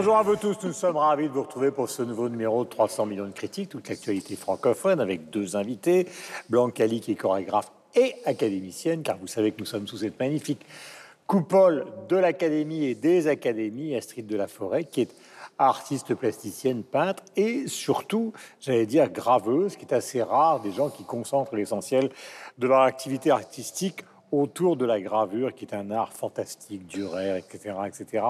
Bonjour à vous tous, nous sommes ravis de vous retrouver pour ce nouveau numéro de 300 millions de critiques, toute l'actualité francophone avec deux invités, Blanc Cali qui est chorégraphe et académicienne, car vous savez que nous sommes sous cette magnifique coupole de l'académie et des académies, Astrid de la Forêt, qui est artiste plasticienne, peintre et surtout, j'allais dire, graveuse, qui est assez rare des gens qui concentrent l'essentiel de leur activité artistique autour de la gravure, qui est un art fantastique, duraire, etc., etc.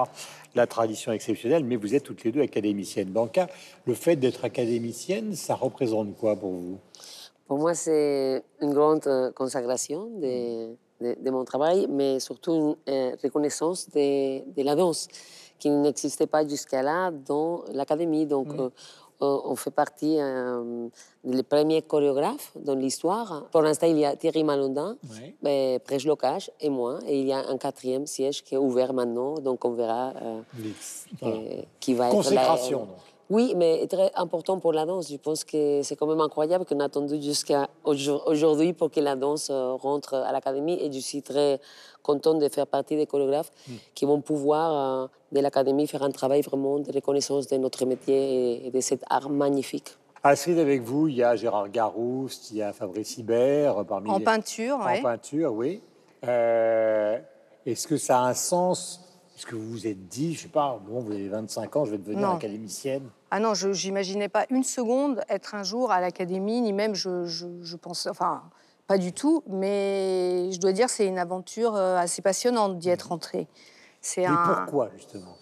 La tradition exceptionnelle, mais vous êtes toutes les deux académiciennes. Banca, le fait d'être académicienne, ça représente quoi pour vous? Pour moi, c'est une grande euh, consacration de, de, de, mon travail, mais surtout une euh, reconnaissance de, de, la danse qui n'existait pas jusqu'à là dans l'académie. Donc, mmh. euh, on fait partie euh, des premiers chorégraphes dans l'histoire. Pour l'instant, il y a Thierry Malondin, oui. Ben, Prêche Locage et moi. Et il y a un quatrième siège qui est ouvert maintenant. Donc, on verra euh, voilà. euh, qui va Consécration, être donc. Oui, mais très important pour la danse. Je pense que c'est quand même incroyable qu'on a attendu jusqu'à aujourd'hui pour que la danse euh, rentre à l'académie. Et je suis très contente de faire partie des chorégraphes Mm. qui vont pouvoir, euh, de l'académie, faire un travail vraiment de reconnaissance de notre métier et, et de cet art magnifique. Astrid, avec vous, il y a Gérard Garouste, il y a Fabrice Hibert, parmi En les- peinture, En ouais. peinture, oui. Euh, Est-ce que ça a un sens Est-ce que vous vous êtes dit, je sais pas, bon, vous avez 25 ans, je vais devenir Non. académicienne Ah non, je n'imaginais pas une seconde être un jour à l'académie, ni même je, je, je pense, enfin, pas du tout, mais je dois dire c'est une aventure euh, assez passionnante d'y être entrée. C'est un... pourquoi, justement?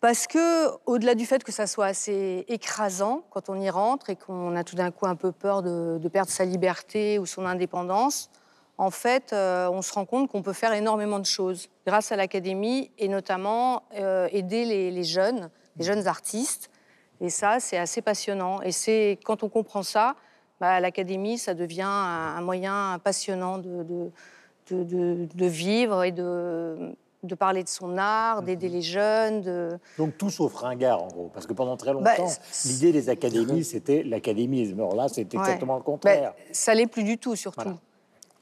Parce que, au-delà du fait que ça soit assez écrasant quand on y rentre et qu'on a tout d'un coup un peu peur de, de perdre sa liberté ou son indépendance, en fait, euh, on se rend compte qu'on peut faire énormément de choses grâce à l'académie et notamment euh, aider les, les jeunes, les jeunes artistes. Et ça, c'est assez passionnant. Et c'est quand on comprend ça, bah, l'académie, ça devient un, un moyen passionnant de, de, de, de- de vivre et de, de parler de son art, d'aider les jeunes, de... Donc tout sauf ringard, en gros. Parce que pendant très Bah, longtemps, c'est- l'idée des académies, c'était l'académisme. Alors là, c'était Ouais. exactement le Ben, contraire. ça l'est plus du tout, surtout. Voilà.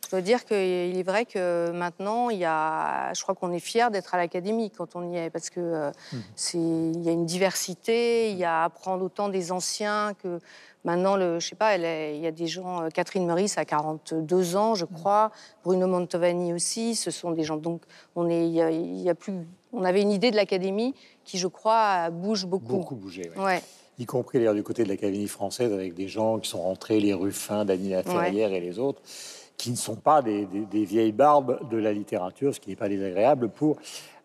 Je dois dire qu'il est vrai que maintenant, il y a, je crois qu'on est fier d'être à l'académie quand on y est, parce que euh, Mhm. c'est, il y a une diversité, il y a à apprendre autant des anciens que maintenant, le, je sais pas, elle est- il y a des gens, euh, Catherine Meurice a 42 ans, je crois, Bruno Mantovani aussi, ce sont des gens, donc on est, il y a, il y a plus, on avait une idée de l'académie qui, je crois, bouge beaucoup. Beaucoup bougé, oui. Ouais. y compris d'ailleurs du côté de l'Académie française, avec des gens qui sont rentrés, les Ruffins, Dany Laferrière et les autres, qui ne sont pas des, des- des vieilles barbes de la littérature, ce qui n'est pas désagréable pour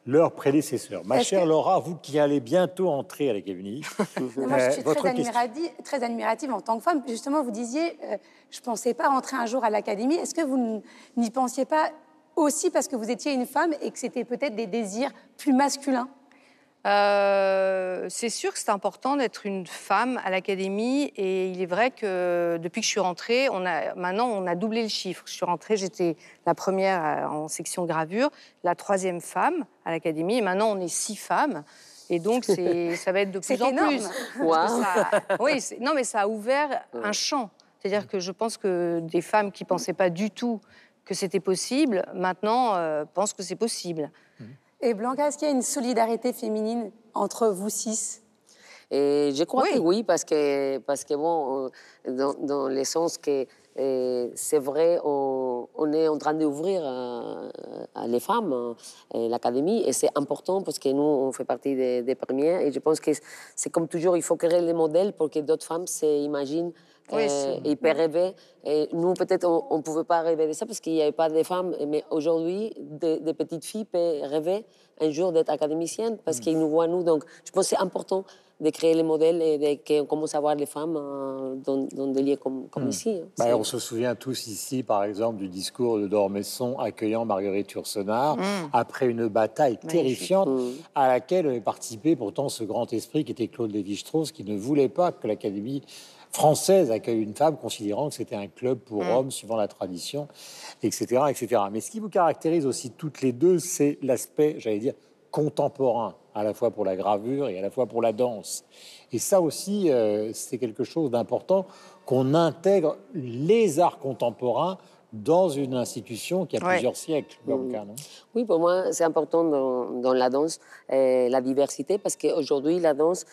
leurs prédécesseurs. Ma chère que- Laura, vous qui allez bientôt entrer à l'Académie, Moi, je euh, suis votre très admirative, très admirative en tant que femme. Justement, vous disiez, euh, je ne pensais pas rentrer un jour à l'académie. Est-ce que vous n'y pensiez pas aussi parce que vous étiez une femme et que c'était peut-être des désirs plus masculins? Euh, c'est sûr que c'est important d'être une femme à l'académie et il est vrai que depuis que je suis rentrée, on a, maintenant on a doublé le chiffre. Je suis rentrée, j'étais la première euh, en section gravure, la troisième femme à l'académie et maintenant on est six femmes. Et donc ça va être de plus en énorme. plus. Que ça- oui, non mais ça a ouvert un champ. C'est-à-dire que je pense que des femmes qui pensaient pas du tout que c'était possible, maintenant euh, pensent que c'est possible. Et Blanca, est-ce qu'il y a une solidarité féminine entre vous six? Et je crois Oui. que oui, parce que, parce que bon, euh, dans, dans le sens que euh, c'est vrai, on, on est en train d'ouvrir euh, à les femmes euh, l'académie et c'est important parce que nous, on fait partie des, des premières et je pense que c'est comme toujours, il faut créer les modèles pour que d'autres femmes s'imaginent Oui, euh, c'est- et peuvent rêver. Et nous, peut-être, on ne pouvait pas rêver de ça parce qu'il n'y avait pas de femmes. Mais aujourd'hui, des, des petites filles peuvent rêver un jour d'être académiciennes parce qu'ils nous voient, nous. Donc, je pense que c'est important de créer les modèles et qu'on commence à voir les femmes euh, dans, dans des lieux comme, comme ici. hein. Bah, on se souvient tous ici, par exemple, du discours de Dormesson accueillant Marguerite Yourcenar après une bataille terrifiante Mm. à laquelle avait participé pourtant ce grand esprit qui était Claude Lévi-Strauss, qui ne voulait pas que l'Académie française accueille une femme, considérant que c'était un club pour hommes, suivant la tradition, etc., etc. Mais ce qui vous caractérise aussi toutes les deux, c'est l'aspect, j'allais dire, contemporain, à la fois pour la gravure et à la fois pour la danse. Et ça aussi, euh, c'est quelque chose d'important qu'on intègre les arts contemporains dans une institution qui a plusieurs siècles. Blanca, non? Oui, pour moi, c'est important dans, dans, la danse, la diversité, parce qu'aujourd'hui, la danse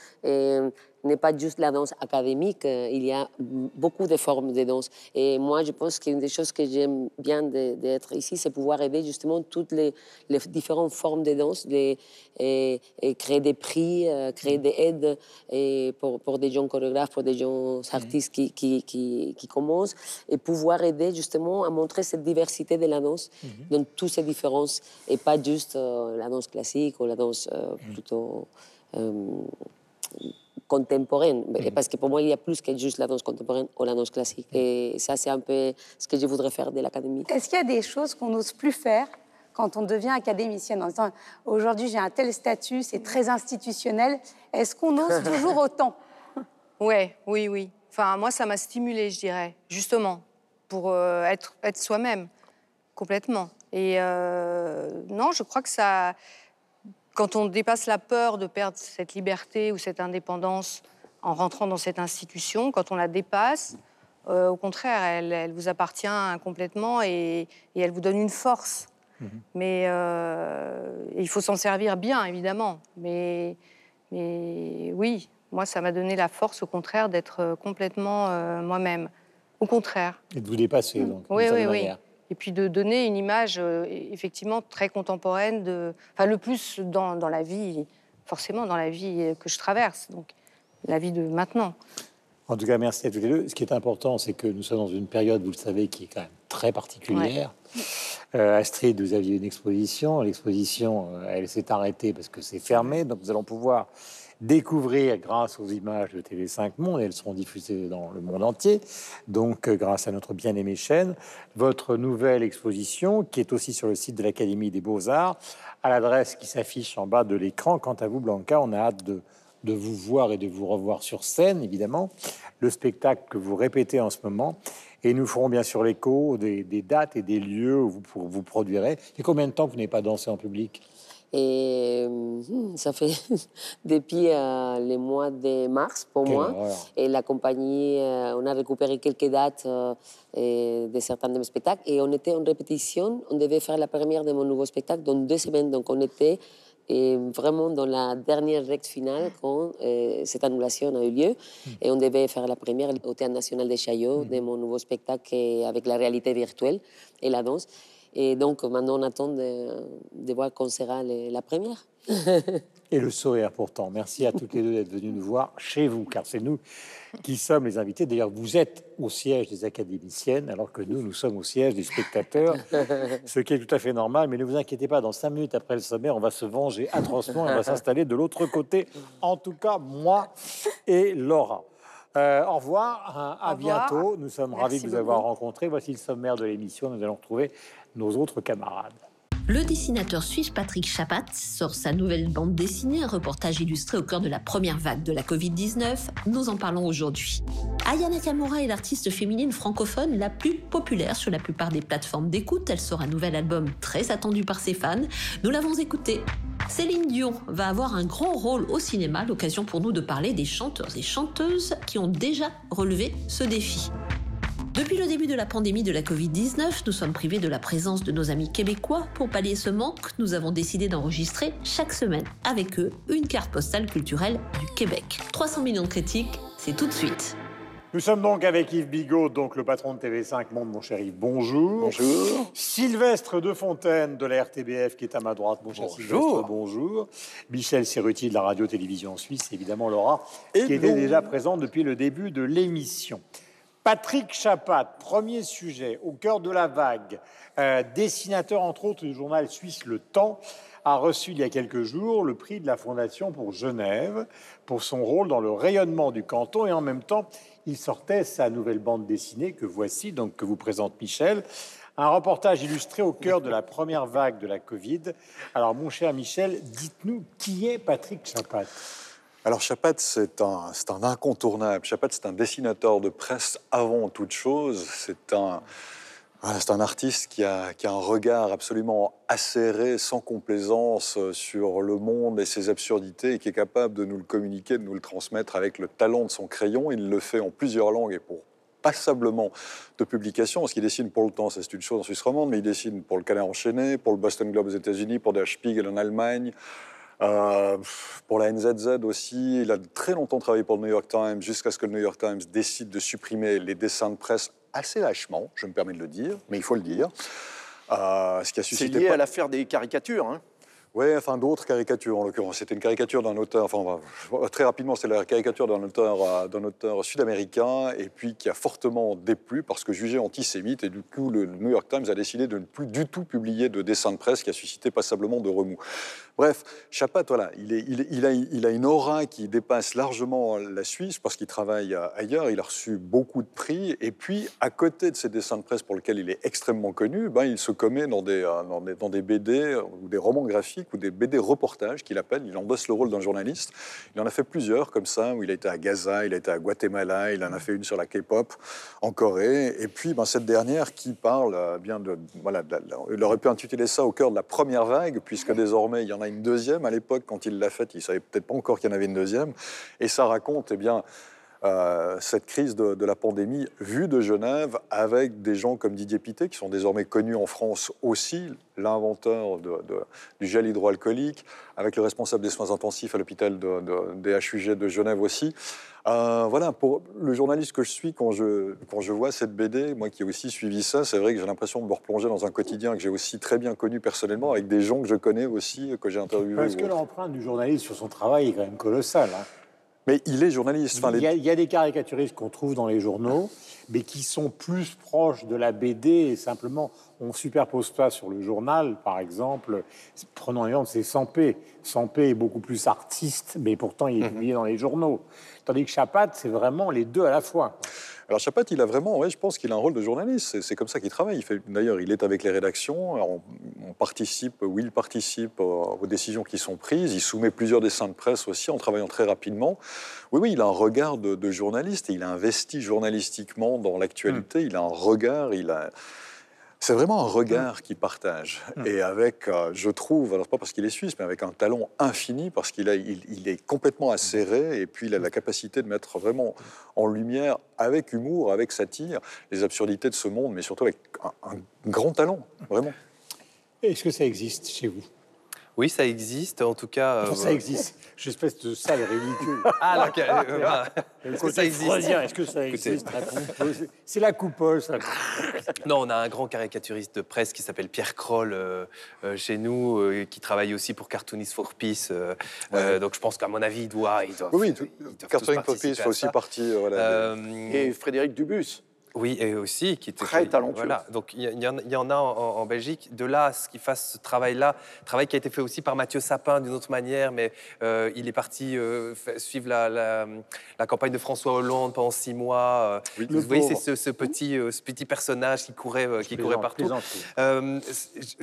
n'est pas juste la danse académique, euh, il y a beaucoup de formes de danse. Et moi, je pense qu'une des choses que j'aime bien d'être ici, c'est pouvoir aider justement toutes les, différentes formes de danse, et, créer des prix, euh, créer des aides et pour, pour, des jeunes chorégraphes, pour des jeunes artistes qui, qui, qui, commencent, et pouvoir aider justement à montrer cette diversité de la danse mhm. dans toutes ces différences, et pas juste euh, la danse classique ou la danse mhm. plutôt contemporaine. Mhm. Parce que pour moi, il y a plus que juste la danse contemporaine ou la danse classique. Et ça, c'est un peu ce que je voudrais faire de l'académie. Est-ce qu'il y a des choses qu'on n'ose plus faire quand on devient académicienne en aujourd'hui j'ai un tel statut, c'est très institutionnel. Est-ce qu'on ose toujours autant? Ouais, oui, oui. Enfin, moi, ça m'a stimulée, je dirais, justement, pour euh, être, être soi-même, complètement. Et euh, non, je crois que ça, quand on dépasse la peur de perdre cette liberté ou cette indépendance en rentrant dans cette institution, quand on la dépasse, euh, au contraire, elle, vous appartient complètement et, elle vous donne une force. Mhm. Mais euh, il faut s'en servir bien, évidemment. Mais, mais oui, moi, ça m'a donné la force, au contraire, d'être complètement euh, moi-même. Au contraire. Et de vous dépasser, donc. Oui, oui, oui et puis de donner une image euh, effectivement très contemporaine, de, enfin le plus dans, dans, la vie, forcément dans la vie que je traverse, donc la vie de maintenant. En tout cas, merci à tous les deux. Ce qui est important, c'est que nous sommes dans une période, vous le savez, qui est quand même très particulière. Euh, Astrid, vous aviez une exposition. L'exposition, euh, elle s'est arrêtée parce que c'est fermé, donc nous allons pouvoir découvrir grâce aux images de TV5 Monde, elles seront diffusées dans le monde entier, donc euh, grâce à notre bien-aimée chaîne, votre nouvelle exposition qui est aussi sur le site de l'Académie des Beaux-Arts, à l'adresse qui s'affiche en bas de l'écran. Quant à vous, Blanca, on a hâte de, de vous voir et de vous revoir sur scène, évidemment, le spectacle que vous répétez en ce moment. Et nous ferons bien sûr l'écho des, dates et des lieux où vous, vous produirez. Et combien de temps que vous n'avez pas dansé en public? Et hmm, ça fait depuis euh, le mois de mars pour moi. Et la compagnie, euh, on a récupéré quelques dates euh, de certains de mes spectacles. Et on était en répétition. On devait faire la première de mon nouveau spectacle dans deux semaines. Donc on était vraiment dans la dernière règle finale quand cette annulation a eu lieu. Hmm. Et on devait faire la première au Théâtre National de Chaillot hmm. de mon nouveau spectacle avec la réalité virtuelle et la danse. Et donc maintenant, on attend de, voir quand sera la première. Et le sourire pourtant. Merci à toutes les deux d'être venues nous voir chez vous, car c'est nous qui sommes les invités. D'ailleurs, vous êtes au siège des académiciennes, alors que nous, nous sommes au siège des spectateurs, ce qui est tout à fait normal. Mais ne vous inquiétez pas, dans cinq minutes après le sommaire, on va se venger atrocement et on va s'installer de l'autre côté. En tout cas, moi et Laura. Euh, au revoir, à, bientôt. Nous sommes ravis de vous avoir rencontré. Voici le sommaire de l'émission. Nous allons retrouver nos autres camarades. Le dessinateur suisse Patrick Chapat sort sa nouvelle bande dessinée, un reportage illustré au cœur de la première vague de la Covid-19. Nous en parlons aujourd'hui. Aya Nakamura est l'artiste féminine francophone la plus populaire sur la plupart des plateformes d'écoute. Elle sort un nouvel album très attendu par ses fans. Nous l'avons écouté. Céline Dion va avoir un grand rôle au cinéma, l'occasion pour nous de parler des chanteurs et chanteuses qui ont déjà relevé ce défi. Depuis le début de la pandémie de la Covid-19, nous sommes privés de la présence de nos amis québécois. Pour pallier ce manque, nous avons décidé d'enregistrer chaque semaine avec eux une carte postale culturelle du Québec. 300 millions de critiques, c'est tout de suite. Nous sommes donc avec Yves Bigot, donc le patron de TV5 Monde, mon cher Yves. Bonjour. Bonjour. Sylvestre de Fontaine de la RTBF qui est à ma droite. Bonjour. bonjour. Bonjour. Michel Serruti de la radio-télévision suisse, évidemment Laura, qui était déjà présente depuis le début de l'émission. Patrick Chapat, premier sujet, au cœur de la vague, euh, dessinateur entre autres du journal suisse Le Temps, a reçu il y a quelques jours le prix de la Fondation pour Genève pour son rôle dans le rayonnement du canton et en même temps il sortait sa nouvelle bande dessinée que voici, donc que vous présente Michel. Un reportage illustré au cœur de la première vague de la Covid. Alors, mon cher Michel, dites-nous qui est Patrick Chapat alors Chapat, c'est un, incontournable. Chapat, c'est un dessinateur de presse avant toute chose. C'est un, artiste qui a, qui a, un regard absolument acéré, sans complaisance euh, sur le monde et ses absurdités, et qui est capable de nous le communiquer, de nous le transmettre avec le talent de son crayon. Il le fait en plusieurs langues et pour passablement de publications, parce qu'il dessine pour le temps, c'est une chose en Suisse romande, mais il dessine pour le Canard enchaîné, pour le Boston Globe aux États-Unis, pour Der Spiegel en Allemagne, euh, pour la NZZ aussi. Il a très longtemps travaillé pour le New York Times, jusqu'à ce que le New York Times décide de supprimer les dessins de presse assez lâchement, je me permets de le dire, mais il faut le dire. Euh, ce qui a suscité C'est lié à l'affaire des caricatures. Hein oui, enfin d'autres caricatures en l'occurrence. C'était une caricature d'un auteur, enfin très rapidement, c'est la caricature d'un auteur, euh, d'un auteur sud-américain et puis qui a fortement déplu parce que jugé antisémite et du coup le New York Times a décidé de ne plus du tout publier de dessin de presse qui a suscité passablement de remous. Bref, Chapat, voilà, il, a, une aura qui dépasse largement la Suisse parce qu'il travaille ailleurs. Il a reçu beaucoup de prix. Et puis, à côté de ses dessins de presse pour lesquels il est extrêmement connu, ben, il se commet dans des, euh, dans des BD ou des romans graphiques ou des BD reportages qu'il appelle. Il endosse le rôle d'un journaliste. Il en a fait plusieurs comme ça, où il a été à Gaza, il a été à Guatemala, il en a fait une sur la K-pop en Corée. Et puis, ben, cette dernière qui parle euh, bien de. Voilà, il aurait pu intituler ça au cœur de la première vague, puisque désormais, il y en a une deuxième. À l'époque, quand il l'a faite, il savait peut-être pas encore qu'il y en avait une deuxième. Et ça raconte, eh bien, euh, cette crise de, la pandémie vue de Genève avec des gens comme Didier Pité, qui sont désormais connus en France aussi, l'inventeur du gel hydroalcoolique, avec le responsable des soins intensifs à l'hôpital des HUG de Genève aussi. Euh, voilà, pour le journaliste que je suis, quand je, quand je vois cette BD, moi qui ai aussi suivi ça, c'est vrai que j'ai l'impression de me replonger dans un quotidien que j'ai aussi très bien connu personnellement, avec des gens que je connais aussi, que j'ai interviewés. Parce que l'empreinte du journaliste sur son travail est quand même colossale. Hein. Mais il est journaliste. il, y a, des caricaturistes qu'on trouve dans les journaux, mais qui sont plus proches de la BD et simplement on superpose pas sur le journal, par exemple. Prenons l'exemple, c'est Sampé. Sampé est beaucoup plus artiste, mais pourtant il est mhm. publié dans les journaux. Tandis que Chapat, c'est vraiment les deux à la fois. Alors Chapat, il a vraiment, ouais, je pense qu'il a un rôle de journaliste. C'est comme ça qu'il travaille. D'ailleurs, il est avec les rédactions. On, participe, ou il participe aux, décisions qui sont prises. Il soumet plusieurs dessins de presse aussi en travaillant très rapidement. Oui, oui, il a un regard de, journaliste et il a investi journalistiquement dans l'actualité. Hmm. Il a un regard, il a c'est vraiment un regard qu'il partage. Hmm. Et avec, euh, je trouve, alors pas parce qu'il est suisse, mais avec un talent infini, parce qu'il il, est complètement acéré, et puis il a la capacité de mettre vraiment en lumière, avec humour, avec satire, les absurdités de ce monde, mais surtout avec un grand talent, vraiment. Est-ce que ça existe chez vous? Oui, ça existe, en tout cas. Euh, ça existe. J'espèce de sale ridicule. Ah, euh, est-ce que ça existe Est-ce que ça existe C'est la coupole, ça. Non, on a un grand caricaturiste de presse qui s'appelle Pierre Kroll euh, chez nous, qui travaille aussi pour Cartoonist for Peace. donc je pense qu'à mon avis, il doit. Il doit oui, Cartoonist for Peace fait aussi partie. Et Frédéric Dubus. Oui, et aussi qui était très talentueux. Voilà. Donc il y, en a en, Belgique. De là, ce qu'il fasse ce travail-là, travail qui a été fait aussi par Mathieu Sapin d'une autre manière, mais euh, il est parti euh, suivre la, campagne de François Hollande pendant six mois. Euh. vous voyez, c'est ce, petit, ce petit personnage qui courait, qui courait partout.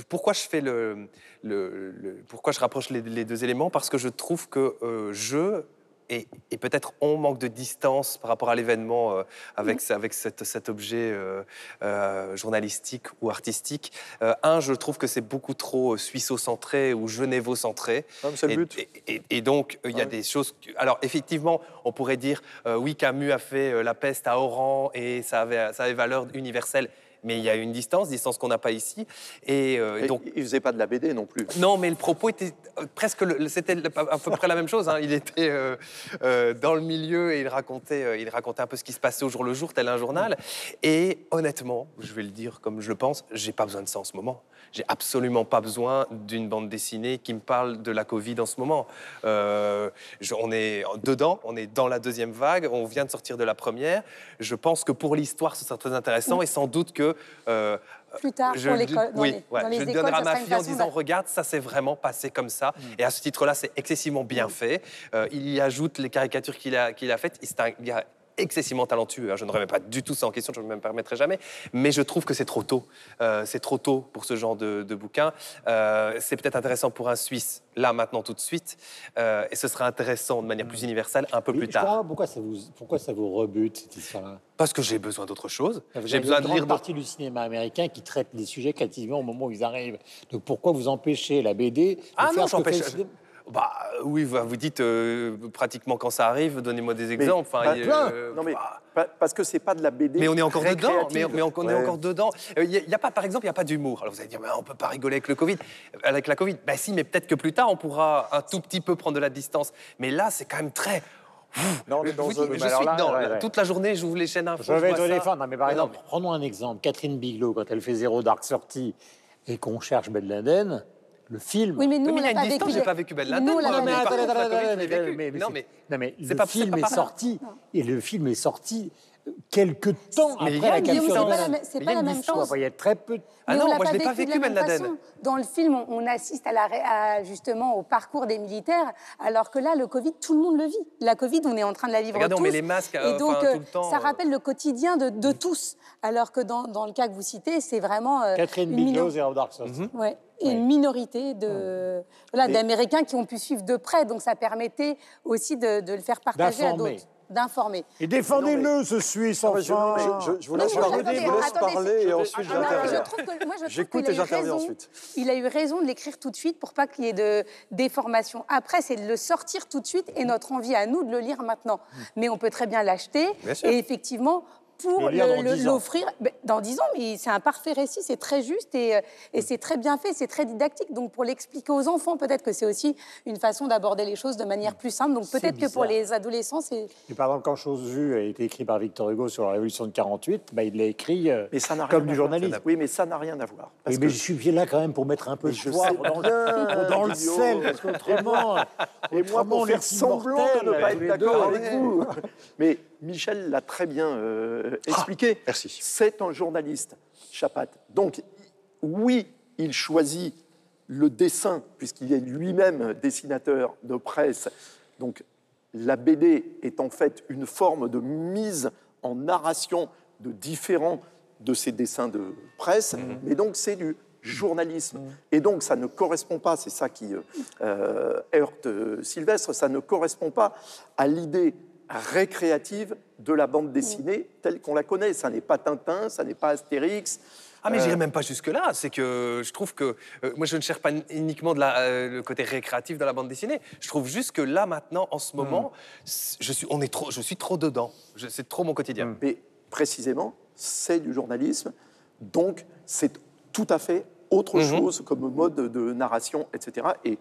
pourquoi je fais le, le, pourquoi je rapproche les, les, deux éléments? Parce que je trouve que je et, peut-être on manque de distance par rapport à l'événement euh, avec, mm. avec cet objet euh, euh, journalistique ou artistique. un, je trouve que c'est beaucoup trop suisseau-centré ou genévo-centré. Ah, c'est le but. Et, donc, il y a ah des choses... Alors, effectivement, on pourrait dire, oui, Camus a fait La peste à Oran et ça avait, ça avait valeur universelle mais il y a une distance, distance qu'on n'a pas ici. Et, euh, donc, il faisait pas de la BD non plus. Non, mais le propos était euh, presque, c'était à peu près la même chose. Hein. Il était euh, dans le milieu et il racontait, il racontait un peu ce qui se passait au jour le jour, tel un journal. Et honnêtement, je vais le dire comme je le pense, j'ai pas besoin de ça en ce moment. J'ai absolument pas besoin d'une bande dessinée qui me parle de la Covid en ce moment. on est dedans, on est dans la deuxième vague, on vient de sortir de la première. Je pense que pour l'histoire, ce sera très intéressant et sans doute que euh, plus tard je, pour l'école. Oui, je donnerai à ma fille en disant regarde, ça s'est vraiment passé comme ça. Mm. Et à ce titre-là, c'est excessivement bien mm. fait. Euh, il y ajoute les caricatures qu'il a, qu'il a faites. C'est un excessivement talentueux. Hein. Je ne remets pas du tout ça en question, je ne me permettrai jamais. Mais je trouve que c'est trop tôt. Euh, c'est trop tôt pour ce genre de, bouquin. Euh, c'est peut-être intéressant pour un Suisse, là, maintenant, tout de suite. Euh, et ce sera intéressant de manière plus universelle un peu plus tard. pourquoi ça vous, pourquoi ça vous rebute, cette histoire-là Parce que j'ai besoin d'autre chose. J'ai besoin de lire. une partie du cinéma américain qui traite des sujets quasiment au moment où ils arrivent. Donc pourquoi vous empêchez la BD de ah faire non, ce Bah oui, vous dites euh, pratiquement quand ça arrive, donnez-moi des exemples. Enfin, euh, non mais parce que c'est pas de la BD. Mais on est encore dedans. Mais, on, est encore dedans. Il euh, y, a pas, par exemple, il y a pas d'humour. Alors vous allez dire, mais on peut pas rigoler avec le Covid, avec la Covid. Ben si, mais peut-être que plus tard on pourra un tout petit peu prendre de la distance. Mais là, c'est quand même très. Non, je suis dedans. Toute la journée, j'ouvre les chaînes info. Je vais te défendre. mais par exemple, prenons un exemple. Catherine Bigelow, quand elle fait Zéro Dark Sortie et qu'on cherche Ben Laden, le film. Oui, mais nous, on n'a pas vécu. J'ai pas vécu Ben Laden. Non, mais, non, mais le film est sorti et le film est sorti quelques temps après la capture C'est pas la même chose. Il y a très peu. Ah non, moi je n'ai pas vécu Ben Laden. Dans le film, on assiste à la, justement au parcours des militaires, alors que là, le Covid, tout le monde le vit. La Covid, on est en train de la vivre Regardez, tous. on met les masques et euh, donc, tout le temps. ça rappelle le quotidien de, de tous, alors que dans, dans, le cas que vous citez, c'est vraiment euh, Catherine Bigelow et Dark ouais. Et une minorité de voilà, d'Américains qui ont pu suivre de près, donc ça permettait aussi de, de le faire partager à d'autres d'informer. Et défendez-le, ce Suisse, enfin je, je, vous laisse, parler, parler et ensuite j'interviens. J'écoute et j'interviens ensuite. Il a eu raison de l'écrire tout de suite pour pas qu'il y ait de déformation. Après, c'est de le sortir tout de suite et notre envie à nous de le lire maintenant. Hmm. Mais on peut très bien l'acheter. Et effectivement, pour l'offrir dans dix ans. Mais c'est un parfait récit, c'est très juste et, euh, et c'est très bien fait, c'est très didactique. Donc pour l'expliquer aux enfants, peut-être que c'est aussi une façon d'aborder les choses de manière plus simple. Donc peut-être que pour les adolescents, c'est. par exemple, quand Chose vue a été écrit par Victor Hugo sur la Révolution de 48, bah, il l'a écrit euh, mais ça comme du journalisme. Oui, mais ça n'a rien à voir. mais je suis là quand même pour mettre un peu de poivre dans, le, dans le sel, parce qu'autrement, et moi pour faire semblant de ne pas être d'accord avec vous. Mais Michel l'a très bien euh, ah, expliqué. merci. C'est un journaliste, Chapat. Donc, oui, il choisit le dessin, puisqu'il est lui-même dessinateur de presse. Donc, la BD est en fait une forme de mise en narration de différents de ses dessins de presse, mhm. mais donc c'est du journalisme. Mhm. Et donc ça ne correspond pas, c'est ça qui euh, euh, heurte Sylvestre, ça ne correspond pas à l'idée récréative de la bande dessinée telle qu'on la connaît. Ça n'est pas Tintin, ça n'est pas Astérix. Ah mais j'irai euh, même pas jusque là. C'est que je trouve que euh, moi je ne cherche pas uniquement de la, euh, le côté récréatif de la bande dessinée. Je trouve juste que là maintenant, en ce hmm. moment, je suis, on est trop, je suis trop dedans. C'est trop mon quotidien. Mais précisément, c'est du journalisme, donc c'est tout à fait autre hmm. chose comme mode de narration, etc. Et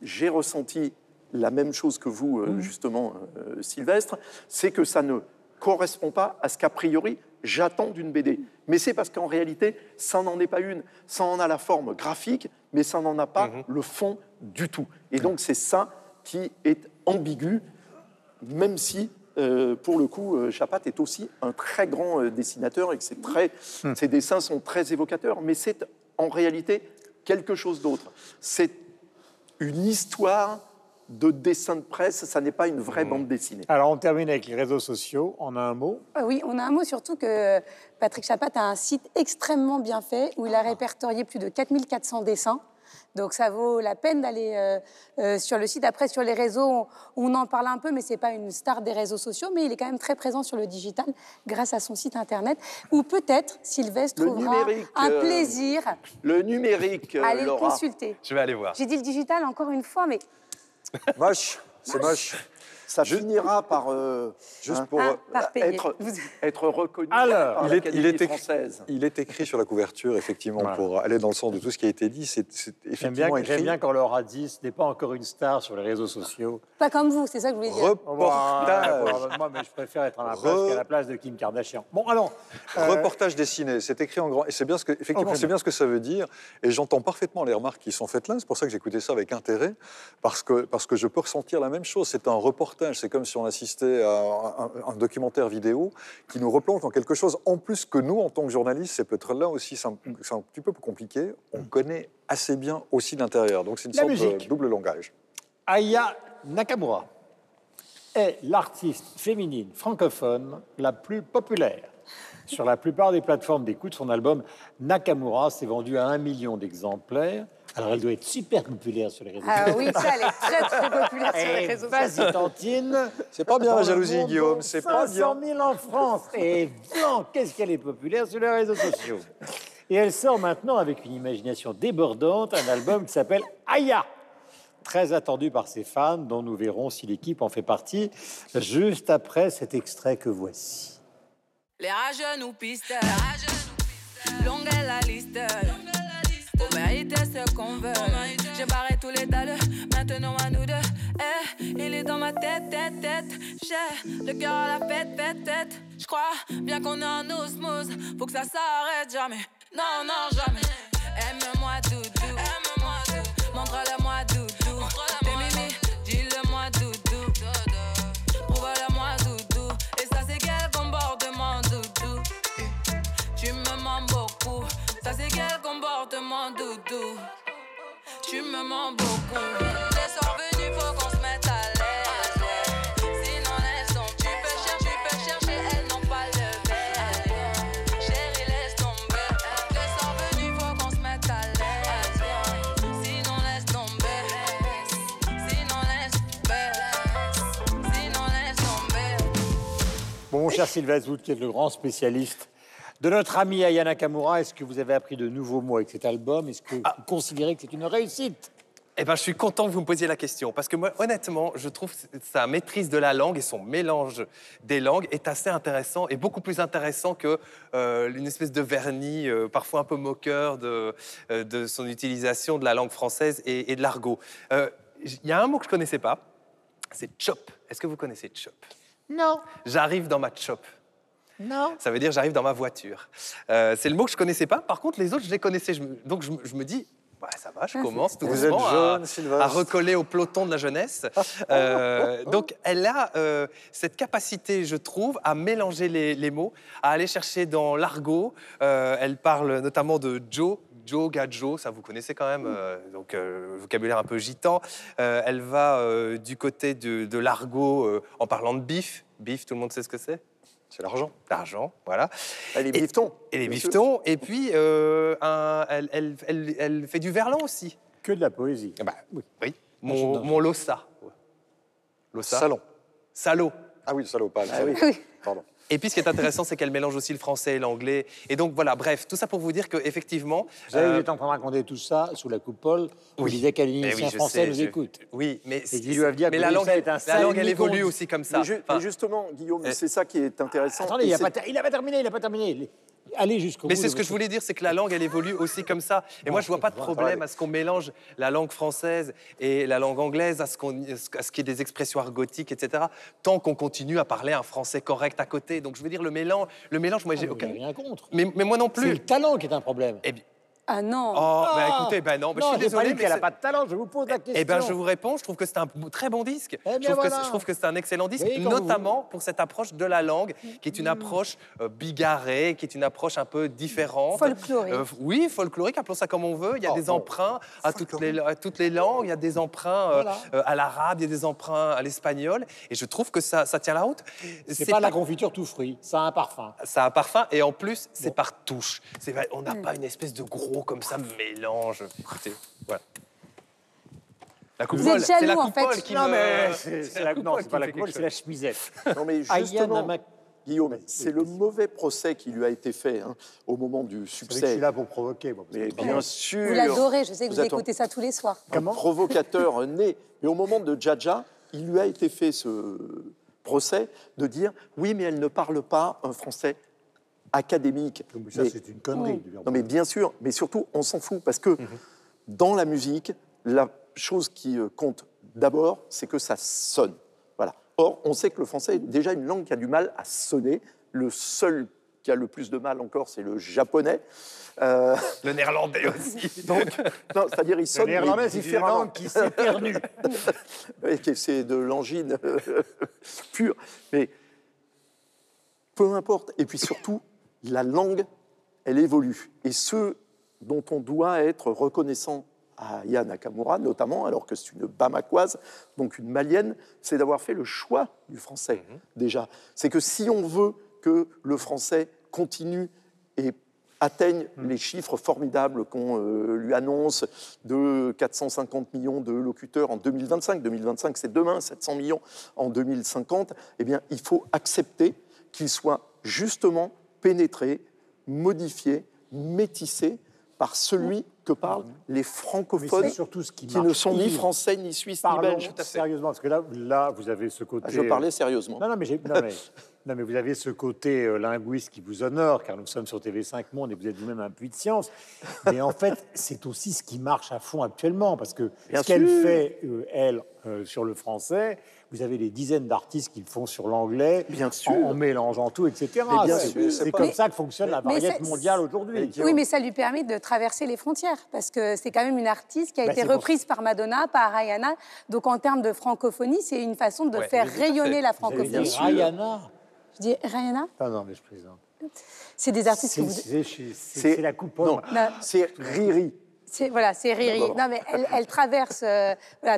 j'ai ressenti la même chose que vous, euh, mmh. justement, euh, Sylvestre, c'est que ça ne correspond pas à ce qu'a priori j'attends d'une BD. Mais c'est parce qu'en réalité, ça n'en est pas une. Ça en a la forme graphique, mais ça n'en a pas mmh. le fond du tout. Et donc c'est ça qui est ambigu, même si, euh, pour le coup, Chapat est aussi un très grand dessinateur et que ses, mmh. ses dessins sont très évocateurs. Mais c'est en réalité quelque chose d'autre. C'est une histoire de dessin de presse, ça n'est pas une vraie mmh. bande dessinée. Alors on termine avec les réseaux sociaux, on a un mot? Ah Oui, on a un mot surtout que Patrick Chapat a un site extrêmement bien fait où il a ah. répertorié plus de 4400 dessins. Donc ça vaut la peine d'aller euh, euh, sur le site. Après, sur les réseaux, on, en parle un peu, mais c'est pas une star des réseaux sociaux, mais il est quand même très présent sur le digital grâce à son site internet. Ou peut-être Sylvestre trouvera un euh, plaisir. le numérique. Allez le consulter. Je vais aller voir. J'ai dit le digital encore une fois, mais Moche, c'est moche. Ça finira par, euh, juste hein, pour euh, être, être, reconnu Alors, par il française. Il est écrit sur la couverture, effectivement, pour aller dans le sens de tout ce qui a été dit. C'est J'aime bien, bien, quand Laura dit ce n'est pas encore une star sur les réseaux sociaux. Pas comme vous, c'est ça que je voulais dire. Reportage. moi, mais je préfère être à la place qu'à la place de Kim Kardashian. Bon, alors. Euh, Reportage dessiné, c'est écrit en grand. Et c'est bien ce que, effectivement, c'est bien ce que ça veut dire. Et j'entends parfaitement les remarques qui sont faites là. C'est pour ça que j'écoutais ça avec intérêt, parce que, parce que je peux ressentir la même chose. C'est un reportage c'est comme si on assistait à un, documentaire vidéo qui nous replonge dans quelque chose en plus que nous, en tant que journalistes, c'est peut-être là aussi, c'est un, petit peu plus compliqué. On connaît assez bien aussi l'intérieur. Donc c'est une sorte de double langage. Aya Nakamura est l'artiste féminine francophone la plus populaire. Sur la plupart des plateformes d'écoute, son album Nakamura s'est vendu à un million d'exemplaires. Alors, elle doit être super populaire sur les réseaux sociaux. Ah oui, ça, elle est très, très populaire sur les réseaux sociaux. Vas-y, Tantine. C'est pas bien la jalousie, Guillaume. C'est pas bien. 500 000 en France. Et blanc, qu'est-ce qu'elle est populaire sur les réseaux sociaux? Et elle sort maintenant avec une imagination débordante un album qui s'appelle Aya. très attendu par ses fans, dont nous verrons si l'équipe en fait partie, juste après cet extrait que voici. Les rageux nous pistent, longue est la liste. Pour mériter ce qu'on veut, j'ai barré tous les dalles, maintenant à nous deux. Eh, il est dans ma tête, tête, tête. J'ai le cœur à la fête, tête. Je crois bien qu'on est en osmose, faut que ça s'arrête jamais. Non, non, jamais. Aime-moi, doudou. Aime-moi, doudou. Montre-le-moi, Ça, c'est quel comportement, doudou? Tu me mens beaucoup. Les soirs venus, faut qu'on se mette à l'aise. Sinon, elles sont. Tu peux chercher, tu peux chercher, elles n'ont pas le verre. Chérie, laisse tomber. Les soirs venus, faut qu'on se mette à l'aise. Sinon, laisse tomber. Sinon, laisse tomber. Sinon, laisse tomber. Bon, mon cher Sylvestre, vous qui êtes le grand spécialiste de notre ami Aya Nakamura, est-ce que vous avez appris de nouveaux mots avec cet album? Est-ce que vous considérez que c'est une réussite? Eh ben, je suis content que vous me posiez la question parce que moi, honnêtement, je trouve sa maîtrise de la langue et son mélange des langues est assez intéressant et beaucoup plus intéressant que euh, une espèce de vernis euh, parfois un peu moqueur de, euh, de son utilisation de la langue française et, et de l'argot. Euh, Il y a un mot que je connaissais pas, c'est chop. Est-ce que vous connaissez chop? Non. J'arrive dans ma chop. Non. Ça veut dire j'arrive dans ma voiture. Euh, c'est le mot que je connaissais pas. Par contre, les autres, je les connaissais. Je me- donc je, me- je me dis, ouais, ça va, je commence tout doucement à, à recoller au peloton de la jeunesse. Euh, donc elle a euh, cette capacité, je trouve, à mélanger les, les mots, à aller chercher dans l'argot. Euh, elle parle notamment de Joe. Joe, Gadjo, ça vous connaissez quand même, euh, donc euh, vocabulaire un peu gitan. Euh, elle va euh, du côté de, de l'argot euh, en parlant de bif. Bif, tout le monde sait ce que c'est? C'est l'argent. L'argent, voilà. Elle est Et- bifton. Et les bien sûr. biftons. Et puis, euh, un- elle, elle- elle- elle fait du verlan aussi. Que de la poésie. Ah bah, oui. Mon, mon Lossa. Lossa. Salon. Salaud. Ah oui, salaud, pas le Ah salon. oui. Pardon. Et puis, ce qui est intéressant, c'est qu'elle mélange aussi le français et l'anglais. Et donc, voilà, bref, tout ça pour vous dire qu'effectivement. Vous êtes en train de raconter tout ça sous la coupole. Vous Oui. disait qu'un musicien oui, français sais, nous je- écoute. Oui, mais, doivent dire mais que la langue, est un la langue, elle évolue aussi comme ça. Mais, ju- Enfin, mais justement, Guillaume, euh, c'est ça qui est intéressant. Attendez, Et il n'a pas, ter- pas terminé, il n'a pas terminé. Jusqu'au Mais c'est ce que je voulais dire, c'est que la langue, elle évolue aussi comme ça. Et moi, je vois pas de problème à ce qu'on mélange la langue française et la langue anglaise, à ce qu'on, à ce qu'il y ait des expressions argotiques, etc. Tant qu'on continue à parler un français correct à côté. Donc, je veux dire, le mélange, le mélange, moi, Ah, j'ai aucun. n'avez rien contre. Mais, mais moi non C'est plus. le talent qui est un problème. Eh bien, Ah non. oh, bah, Ah écoutez, ben non, bah, je suis désolé. mais qu'elle n'a c'est- pas de talent, je vous pose la question. eh ben, je vous réponds, je trouve que c'est un très bon disque. bien, je, trouve que, voilà. je trouve que c'est un excellent disque, Oui, quand vous- notamment pour cette approche de la langue, qui est une approche euh, bigarrée, qui est une approche un peu différente. Folklorique. Euh, oui, folklorique, appelons ça comme on veut. Il y a Oh, des bon. emprunts à toutes, les, à toutes les langues, il y a des emprunts euh, Voilà. euh, à l'arabe, il y a des emprunts à l'espagnol, et je trouve que ça, ça tient la route. C'est pas, la confiture tout fruit, ça a un parfum. Ça a un parfum et en plus, c'est par touche. C'est vrai, on n'a pas une espèce de gros comme ça mélange. Écoutez, voilà. La Vous coupole, êtes c'est la jaloux, en coupole fait. qui Non, me- mais c'est c'est la, non, c'est pas la coupole, c'est la chemisette. Non, mais justement, Guillaume, c'est le mauvais procès qui lui a été fait hein, au moment du Vous que je succès. suis là pour provoquer. moi, parce Mais bien sûr. Vous l'adorez, je sais que vous, un- écoutez ça tous les soirs. un provocateur né. Mais au moment de Jaja, il lui a été fait ce procès de dire oui, mais elle ne parle pas un français académique. Mais ça, Mais- c'est une connerie. non, mais bien sûr, mais surtout, on s'en fout parce que Mhm. dans la musique, la chose qui euh, compte d'abord, c'est que ça sonne. Voilà. Or, on sait que le français est déjà une langue qui a du mal à sonner. Le seul qui a le plus de mal encore, c'est le japonais. Euh, Le néerlandais aussi. donc, non, c'est-à-dire il Le sonne mais néerlandais, c'est une différemment. langue qui. Oui, que c'est de l'angine pure. Mais peu importe. Et puis surtout, la langue, elle évolue. Et ce dont on doit être reconnaissant à Yann Nakamura, notamment, alors que c'est une Bamakoise, donc une Malienne, c'est d'avoir fait le choix du français, déjà. C'est que si on veut que le français continue et atteigne les chiffres formidables qu'on euh, lui annonce de 450 millions de locuteurs en 2025. 2025, c'est demain, 700 millions en 2050. Eh bien, il faut accepter qu'il soit justement pénétré, modifié, métissé par celui que parlent les francophones, surtout ce qui, qui ne sont ni français, ni suisses, ni belges. Sérieusement, parce que là, là, vous avez ce côté. Ah, je parlais sérieusement. Non, non, mais, non, mais, non, mais vous avez ce côté euh, linguiste qui vous honore, car nous sommes sur TV5 Monde et vous êtes vous-même un puits de science. Mais en fait, c'est aussi ce qui marche à fond actuellement, parce que ce qu'elle fait, euh, elle, euh, sur le français, vous avez des dizaines d'artistes qui le font sur l'anglais, en, en, mélangeant tout, etc. C'est comme ça que fonctionne la variété mondiale aujourd'hui. Oui, mais ça lui permet de traverser les frontières, parce que c'est quand même une artiste qui a bah, été reprise par Madonna, par Rihanna. Donc en termes de francophonie, c'est une façon de faire rayonner la francophonie. Rihanna Je dis Rihanna Non, non, mais je plaisante. C'est des artistes que vous... C'est la coupe. Non, c'est Riri. Voilà, c'est Riri. Non, mais elle, traverse euh,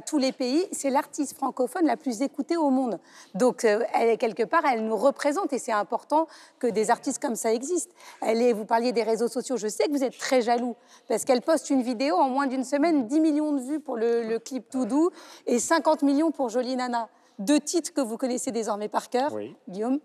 tous les pays. C'est l'artiste francophone la plus écoutée au monde. Donc, euh, elle, quelque part, elle nous représente et c'est important que des artistes comme ça existent. Elle est, vous parliez des réseaux sociaux. Je sais que vous êtes très jaloux parce qu'elle poste une vidéo en moins d'une semaine, 10 millions de vues pour le, le clip Tout Doux et 50 millions pour Jolie Nana deux titres que vous connaissez désormais par cœur, Guillaume.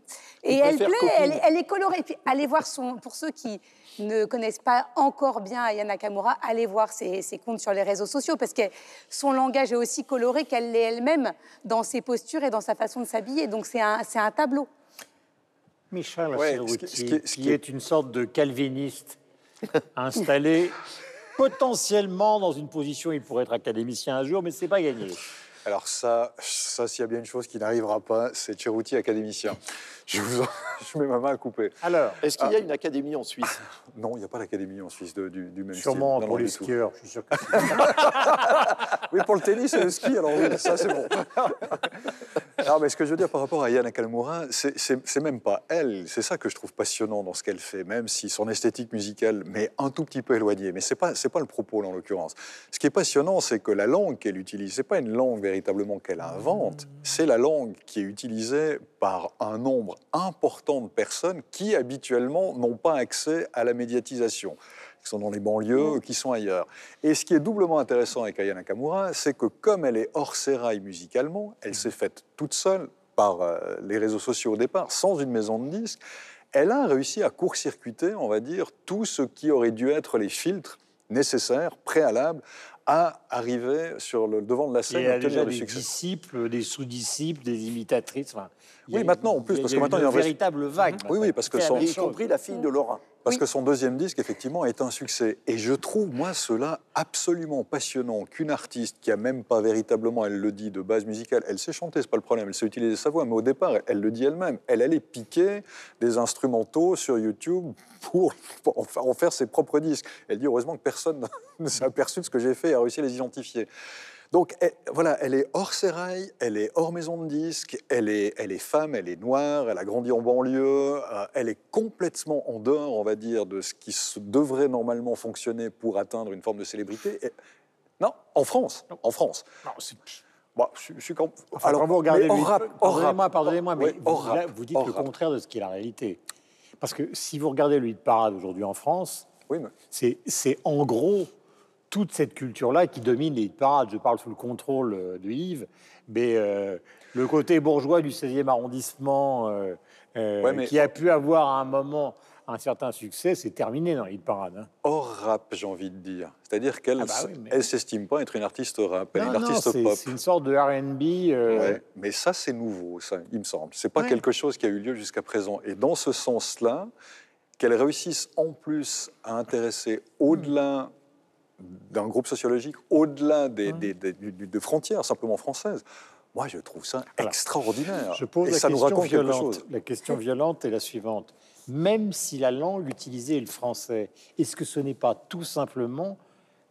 Et elle plaît, elle, est colorée. puis allez voir son, pour ceux qui ne connaissent pas encore bien Ayana Nakamura, allez voir ses, comptes sur les réseaux sociaux parce que son langage est aussi coloré qu'elle l'est elle-même dans ses postures et dans sa façon de s'habiller. Donc c'est un, un, tableau. Michel ouais, qui, est une sorte de calviniste installé potentiellement dans une position, il pourrait être académicien un jour, mais c'est pas gagné. Alors ça, ça s'il y a bien une chose qui n'arrivera pas, c'est Cherouti académicien. Je vous je mets ma main à couper. Alors, est-ce qu'il y a ah. une académie en Suisse? Non, il n'y a pas d'académie en Suisse du, du, même Sûrement style. pour les skieurs, je suis sûr que Oui, pour le tennis et le ski, alors oui, ça c'est bon. non, mais ce que je veux dire par rapport à Yana Kalmoura, c'est même pas elle. C'est ça que je trouve passionnant dans ce qu'elle fait, même si son esthétique musicale m'est un tout petit peu éloignée. Mais c'est pas, pas le propos, en l'occurrence. Ce qui est passionnant, c'est que la langue qu'elle utilise, c'est pas une langue véritablement qu'elle invente, c'est la langue qui est utilisée par un nombre important de personnes qui habituellement n'ont pas accès à la médiatisation, qui sont dans les banlieues, qui sont ailleurs. Et ce qui est doublement intéressant avec Aya Nakamura, c'est que comme elle est hors sérail musicalement, elle s'est faite toute seule par euh, les réseaux sociaux au départ, sans une maison de disques, elle a réussi à court-circuiter, on va dire, tout ce qui aurait dû être les filtres nécessaires, préalables à arriver sur le devant de la scène et, obtenir des disciples, des sous-disciples, des imitatrices. oui, maintenant en plus, parce que maintenant il y a une véritable vague. Oui, oui, parce que y compris la fille de Laura. Parce que son deuxième disque, effectivement, est un succès. Et je trouve, moi, cela absolument passionnant qu'une artiste qui a même pas véritablement, elle le dit, de base musicale, elle sait chanter, c'est pas le problème, elle sait utiliser sa voix, mais au départ, elle, le dit elle-même, elle allait piquer des instrumentaux sur YouTube pour, en faire ses propres disques. Elle dit, heureusement que personne ne s'est aperçu de ce que j'ai fait et a réussi à les identifier. Donc voilà, elle est hors sérail, elle est hors maison de disque, elle est, elle est femme, elle est noire, elle a grandi en banlieue, euh, elle est complètement en dehors, on va dire, de ce qui devrait normalement fonctionner pour atteindre une forme de célébrité. non, en France, en France. Non, Bon, je, suis quand... Alors, vous regardez pardonnez-moi, pardonnez-moi, mais vous, dites le contraire de ce qui est la réalité. Parce que si vous regardez le hit parade aujourd'hui en France, oui, c'est en gros toute cette culture-là qui domine les parades. Je parle sous le contrôle euh, de Yves, mais euh, le côté bourgeois du 16e arrondissement, euh, qui a pu avoir à un moment un certain succès, c'est terminé dans les parades. Hein. Hors rap, j'ai envie de dire. C'est-à-dire qu'elle ah bah s'estime pas être une artiste rap, elle est une artiste pop. C'est une sorte de R&B. mais ça, c'est nouveau, ça, il me semble. C'est pas quelque chose qui a eu lieu jusqu'à présent. Et dans ce sens-là, qu'elle réussisse en plus à intéresser au-delà d'un groupe sociologique au-delà des, de frontières simplement françaises. Moi, je trouve ça extraordinaire. Je pose la ça question nous violente. La question violente est la suivante. Même si la langue utilisée est le français, est-ce que ce n'est pas tout simplement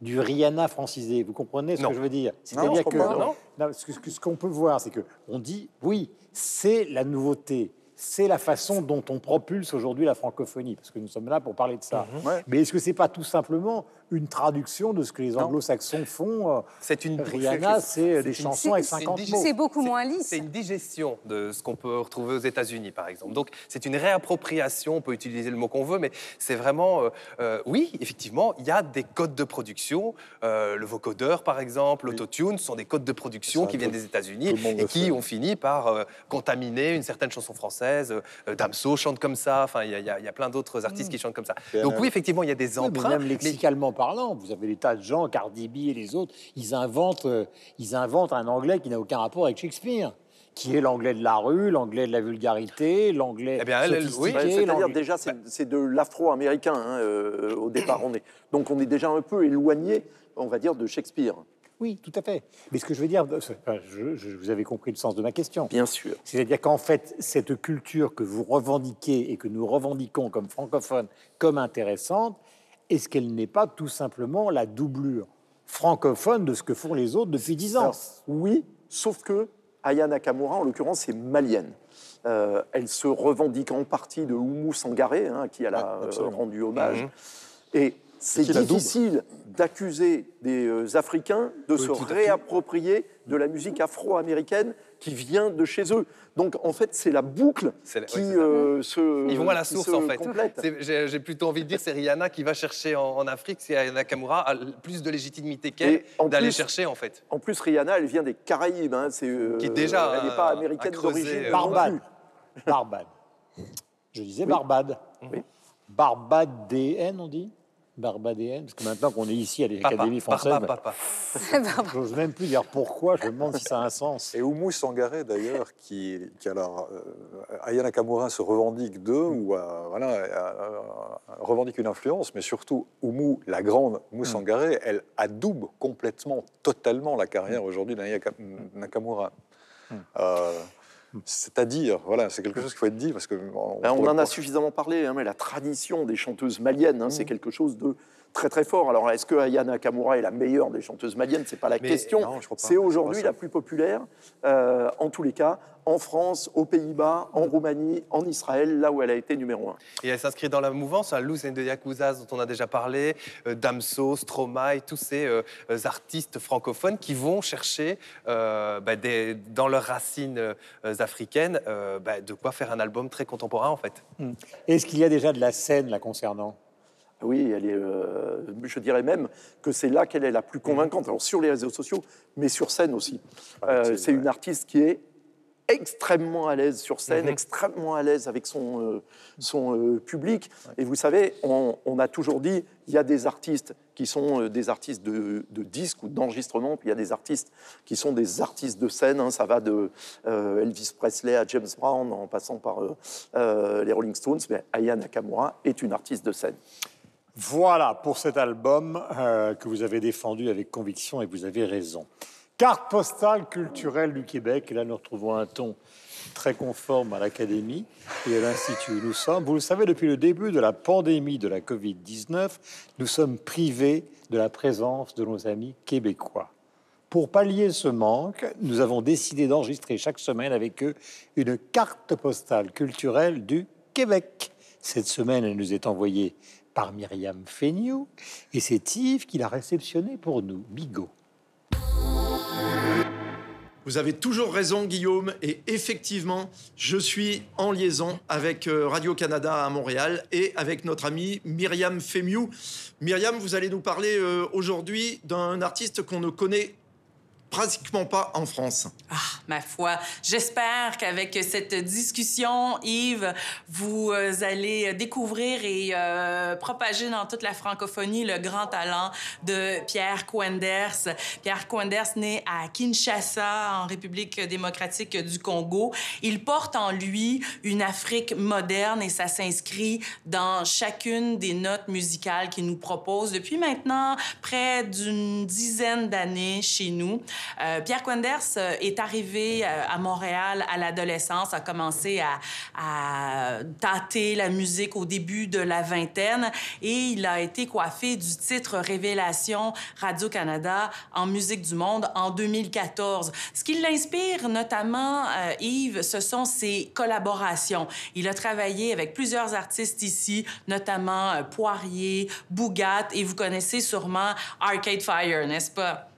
du Rihanna francisé? Vous comprenez ce que je veux dire? C'est-à-dire que, non. ce qu'on peut voir, c'est que on dit oui, c'est la nouveauté c'est la façon dont on propulse aujourd'hui la francophonie, parce que nous sommes là pour parler de ça. Mhm. Mais est-ce que c'est pas tout simplement une traduction de ce que les anglo-saxons font. Euh, c'est une Rihanna, c'est des chansons avec 50 mots. C'est beaucoup moins lisse. C'est une digestion de ce qu'on peut retrouver aux États-Unis, par exemple. Donc, c'est une réappropriation. On peut utiliser le mot qu'on veut, mais c'est vraiment. Euh, euh, oui, effectivement, il y a des codes de production. le vocodeur, par exemple, l'autotune, sont des codes de production qui viennent des États-Unis et qui ont fini par contaminer une certaine chanson française. Damso chante comme ça. Enfin, il y, a plein d'autres artistes hmm. qui chantent comme ça. Donc, oui, effectivement, il y a des emprunts. même lexicalement parlant. Vous avez des tas de gens, Cardi B et les autres, ils inventent, euh, ils inventent un anglais qui n'a aucun rapport avec Shakespeare qui est l'anglais de la rue, l'anglais de la vulgarité, l'anglais Eh bien, elle, elle, oui. sophistiqué, C'est-à-dire déjà, c'est c'est de l'afro-américain hein, euh, au départ. On est, donc on est déjà un peu éloigné, on va dire, de Shakespeare. Oui, tout à fait. Mais ce que je veux dire, je, je- vous avez compris le sens de ma question. Bien sûr. C'est-à-dire qu'en fait, cette culture que vous revendiquez et que nous revendiquons comme francophone, comme intéressante, est-ce qu'elle n'est pas tout simplement la doublure francophone de ce que font les autres depuis dix ans Alors, oui, sauf que Aya Nakamura, en l'occurrence, est malienne. Euh, elle se revendique en partie de Oumou Sangaré, hein, qui elle a Ouais, euh, rendu hommage. Mhm. Et c'est difficile d'accuser des euh, Africains de se réapproprier de la musique afro-américaine qui vient de chez eux. Donc, en fait, c'est la boucle la- qui oui, euh, se Ils vont à la source en fait. J'ai plutôt envie de dire c'est Rihanna qui va chercher en, en Afrique, c'est Nakamura a plus de légitimité qu'elle d'aller plus- chercher en fait. En plus, Rihanna, elle vient des Caraïbes. hein, c'est, euh, Qui déjà elle n'est pas américaine d'origine. euh, Barbade. Barbade. Je disais Oui. Barbade. Oui. Barbadéenne, on dit? Barbadéenne Parce que maintenant qu'on est ici à l'Académie française, papa, papa. j'ose même plus dire pourquoi, je me demande si ça a un sens. Et Oumou Sangaré, d'ailleurs, qui, qui alors, euh, Aya Nakamura se revendique d'eux, ou euh, voilà, euh, revendique une influence, mais surtout Oumou, la grande Oumou Sangaré, elle adoube complètement, totalement la carrière aujourd'hui d'Aya Ka- Nakamura. Euh, C'est-à-dire, voilà, c'est quelque chose qu'il faut être dit parce que on, Ben, on en a suffisamment parlé, hein, mais la tradition des chanteuses maliennes, hein, c'est quelque chose de très très fort. Alors, est-ce que Aya Nakamura est la meilleure des chanteuses maliennes? C'est pas la Mais question. non, je crois pas. C'est aujourd'hui la plus populaire, euh, en tous les cas, en France, aux Pays-Bas, en Roumanie, en Israël, là où elle a été numéro un. Et elle s'inscrit dans la mouvance, à Luz and the Yakuza dont on a déjà parlé, euh, Damso, Stromae, tous ces euh, euh, artistes francophones qui vont chercher euh, bah, des- dans leurs racines euh, africaines euh, bah, de quoi faire un album très contemporain en fait. Est-ce qu'il y a déjà de la scène la concernant? Oui, elle est, euh, je dirais même que c'est là qu'elle est la plus convaincante. Alors sur les réseaux sociaux, mais sur scène aussi. Euh, c'est une artiste qui est extrêmement à l'aise sur scène, Mhm. extrêmement à l'aise avec son, euh, son euh, public. Et vous savez, on, on a toujours dit, il y a des artistes qui sont euh, des artistes de, de disques ou d'enregistrement, puis il y a des artistes qui sont des artistes de scène. hein. ça va de Elvis Presley à James Brown, en passant par les Rolling Stones. Mais Aya Nakamura est une artiste de scène. Voilà pour cet album euh, que vous avez défendu avec conviction et vous avez raison. Carte postale culturelle du Québec. Et là, nous retrouvons un ton très conforme à l'Académie et à l'Institut où nous sommes. Vous le savez, depuis le début de la pandémie de la Covid-19, nous sommes privés de la présence de nos amis québécois. Pour pallier ce manque, nous avons décidé d'enregistrer chaque semaine avec eux une carte postale culturelle du Québec. Cette semaine, elle nous est envoyée par Myriam Féniou et c'est Yves qui l'a réceptionnée pour nous. Bigot. Vous avez toujours raison, Guillaume. Et effectivement, je suis en liaison avec euh, Radio-Canada à Montréal et avec notre amie Myriam Femiou. Myriam, vous allez nous parler euh, aujourd'hui d'un artiste qu'on ne connaît pratiquement pas en France. Ah, ma foi, j'espère qu'avec cette discussion, Yves, vous euh, allez découvrir et euh, propager dans toute la francophonie le grand talent de Pierre Coenders. Pierre Coenders, né à Kinshasa, en République démocratique du Congo. Il porte en lui une Afrique moderne et ça s'inscrit dans chacune des notes musicales qu'il nous propose depuis maintenant près d'une dizaine d'années chez nous. Euh, Pierre Quenders euh, est arrivé euh, à Montréal à l'adolescence, a commencé à, tâter la musique au début de la vingtaine et il a été coiffé du titre Révélation Radio-Canada en musique du monde en 2014. Ce qui l'inspire notamment, Yves, ce sont ses collaborations. Il a travaillé avec plusieurs artistes ici, notamment Poirier, Bougat et vous connaissez sûrement Arcade Fire, n'est-ce pas?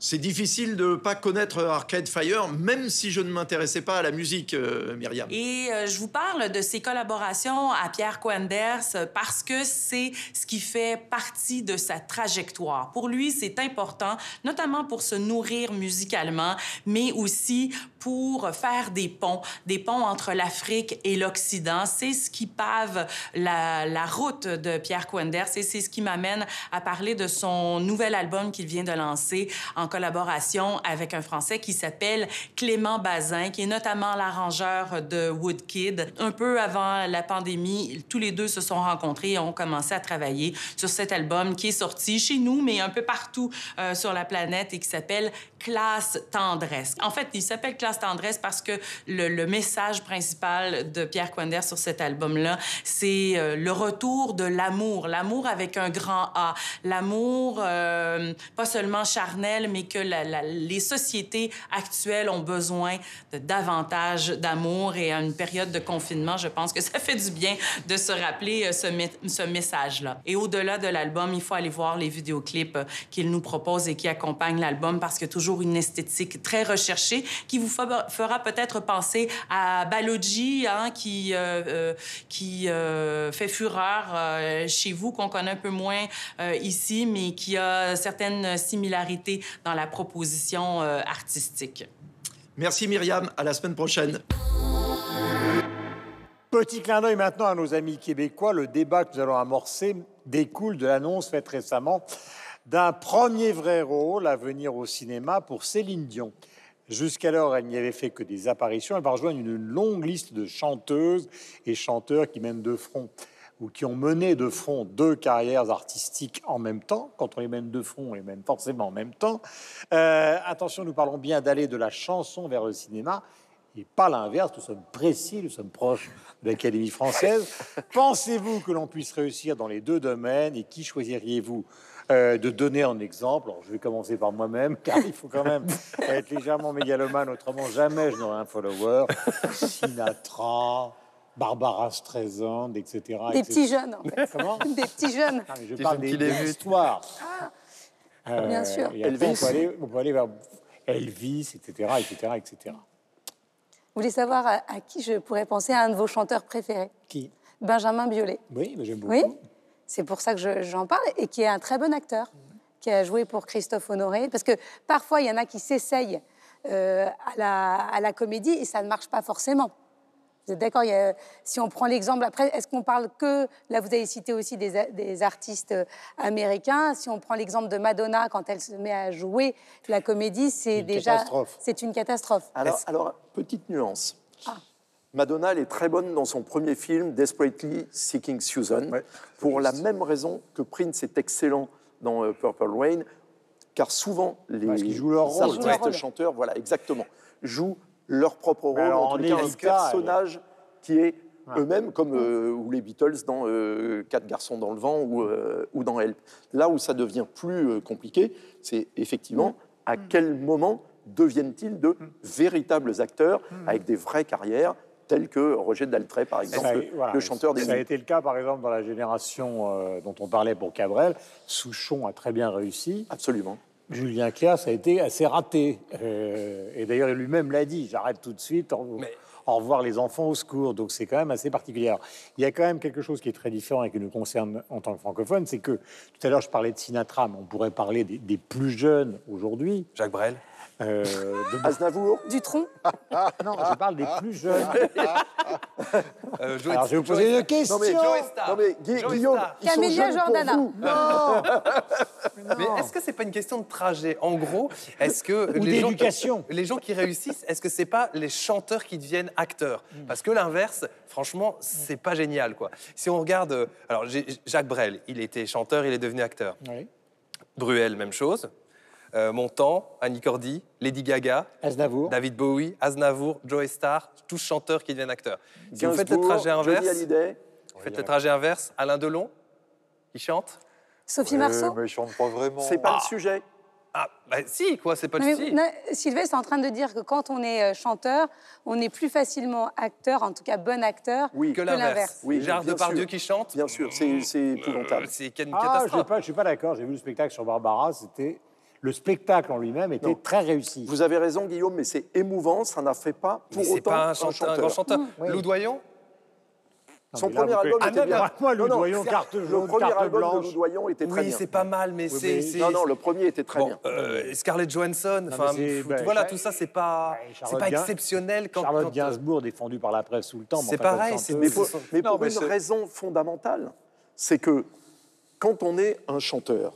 C'est difficile de ne pas connaître Arcade Fire, même si je ne m'intéressais pas à la musique, euh, Myriam. Et euh, je vous parle de ses collaborations à Pierre Quenders euh, parce que c'est ce qui fait partie de sa trajectoire. Pour lui, c'est important, notamment pour se nourrir musicalement, mais aussi pour faire des ponts, des ponts entre l'Afrique et l'Occident. C'est ce qui pave la, route de Pierre Quenders et c'est ce qui m'amène à parler de son nouvel album qu'il vient de lancer en collaboration avec un Français qui s'appelle Clément Bazin, qui est notamment l'arrangeur de Woodkid. Un peu avant la pandémie, tous les deux se sont rencontrés et ont commencé à travailler sur cet album qui est sorti chez nous, mais un peu partout euh, sur la planète et qui s'appelle Classe Tendresse. En fait, il s'appelle Classe Tendresse parce que le, message principal de Pierre Quender sur cet album-là, c'est euh, le retour de l'amour, l'amour avec un grand A, l'amour euh, pas seulement charnel, mais que les sociétés actuelles ont besoin de davantage d'amour. Et à une période de confinement, je pense que ça fait du bien de se rappeler euh, ce, ce message-là. Et au-delà de l'album, il faut aller voir les vidéoclips qu'il nous propose et qui accompagnent l'album parce que toujours une esthétique très recherchée qui vous fera peut-être penser à Baloji, hein, qui, euh, euh, qui euh, fait fureur euh, chez vous, qu'on connaît un peu moins euh, ici, mais qui a certaines similarités dans la proposition artistique. Merci Myriam, à la semaine prochaine. Petit clin d'œil maintenant à nos amis québécois. Le débat que nous allons amorcer découle de l'annonce faite récemment d'un premier vrai rôle à venir au cinéma pour Céline Dion. Jusqu'alors, elle n'y avait fait que des apparitions. Elle va rejoindre une longue liste de chanteuses et chanteurs qui mènent de front ou qui ont mené de front deux carrières artistiques en même temps. Quand on les mène de front, on les mène forcément en même temps. Euh, attention, nous parlons bien d'aller de la chanson vers le cinéma et pas l'inverse. Nous sommes précis, nous sommes proches de l'Académie française. Pensez-vous que l'on puisse réussir dans les deux domaines et qui choisiriez-vous? Euh, de donner un exemple. Alors, je vais commencer par moi-même, car il faut quand même être légèrement mégalomane, autrement jamais je n'aurai un follower. Sinatra, Barbara Streisand, etc. Des etc. petits jeunes, en fait. Comment Des petits jeunes. Ah, mais je Des parle des, histoires. Ah, bien sûr. et après, on, Elvis. peut aller, on peut aller vers Elvis, etc., etc., etc. Vous voulez savoir à, à qui je pourrais penser à un de vos chanteurs préférés? Qui? Benjamin Biolay. Oui, j'aime beaucoup. Oui, c'est pour ça que je- j'en parle et qui est un très bon acteur, qui a joué pour Christophe Honoré. Parce que parfois, il y en a qui s'essayent euh, à, la, à la comédie et ça ne marche pas forcément. Vous êtes d'accord Si on prend l'exemple, après, est-ce qu'on parle que. Là, vous avez cité aussi des, artistes euh, américains. Si on prend l'exemple de Madonna, quand elle se met à jouer la comédie, c'est Une déjà. catastrophe. C'est une catastrophe. Alors, alors, petite nuance. Ah. Madonna, elle est très bonne dans son premier film, Desperately Seeking Susan, pour la même raison que Prince est excellent dans euh, Purple Rain, car souvent les Parce jouent leur rôle. artistes Ils jouent leur rôle. chanteurs, voilà, exactement, jouent leur propre rôle, alors, en tous cas, un personnage qui est Ouais. eux-mêmes, comme euh, ou les Beatles dans euh, Quatre garçons dans le vent ou, euh, ou dans Help. Là où ça devient plus euh, compliqué, c'est effectivement à quel moment deviennent-ils de véritables acteurs avec des vraies carrières, tels que Roger Daltrey, par exemple, Ça le, voilà, le chanteur des Ça a été le cas, par exemple, dans la génération euh, dont on parlait pour Cabrel. Souchon a très bien réussi. Absolument. Julien Clerc, ça a été assez raté. Euh, et d'ailleurs, lui-même l'a dit j'arrête tout de suite. Au, Mais- au revoir, les enfants, au secours. Donc, c'est quand même assez particulier. Alors, il y a quand même quelque chose qui est très différent et qui nous concerne en tant que francophone c'est que tout à l'heure, je parlais de Sinatra, mais on pourrait parler des, des plus jeunes aujourd'hui. Jacques Brel. Euh, de- Aznavour Dutronc non, je parle des plus jeunes. Euh, Alors, je vais vous Joe- poser une question. Non, mais. Non mais Gui- Joe Guillaume, ils sont pour Jordana. vous. Mais est-ce que c'est pas une question de trajet? En gros, est-ce que Ou les gens, d'éducation. les gens qui réussissent, est-ce que c'est pas les chanteurs qui deviennent acteurs? Parce que l'inverse, franchement, c'est pas génial, quoi. Si on regarde, euh, alors Jacques Brel, il était chanteur, il est devenu acteur. Oui. Bruel, même chose. Euh, Montand, Annie Cordy, Lady Gaga, Aznavour. David Bowie, Aznavour, Joe Star, tous chanteurs qui deviennent acteurs. Si vous faites le trajet inverse, vous faites le trajet inverse, Alain Delon, qui chante Sophie Marceau mais ils chantent pas vraiment. C'est pas le sujet. Ah, bah si, quoi, c'est pas Non, le non, Sylvestre est en train de dire que quand on est euh, chanteur, on est plus facilement acteur, en tout cas bon acteur, Oui. Que l'inverse. Oui, Gérard Depardieu sûr. qui chante Bien sûr, c'est épouvantable. Euh, C'est une Ah, je catastrophe. ne suis pas d'accord. J'ai vu le spectacle sur Barbara. C'était le spectacle en lui-même était Non. très réussi. Vous avez raison, Guillaume, mais c'est émouvant, ça n'a fait pas Mais pour c'est autant pas un, un chanteur, un chanteur. grand chanteur. oui. Lou Doyon Son premier album ah, était bien. Moi, Loudoyon, carte jaune, Le premier carte album blanche. de Loudoyon était très Oui, bien. c'est pas mal, mais Oui, c'est. mais- Non, non, le premier était très Bon, bien. euh, Scarlett Johansson, mais enfin, ben, voilà, tout ça, c'est pas, Ouais, c'est pas exceptionnel quand. Charlotte quand, Gainsbourg, défendue par la presse tout le temps. mais C'est pareil, Mais pour, mais Non, pour mais une raison fondamentale, c'est que quand on est un chanteur,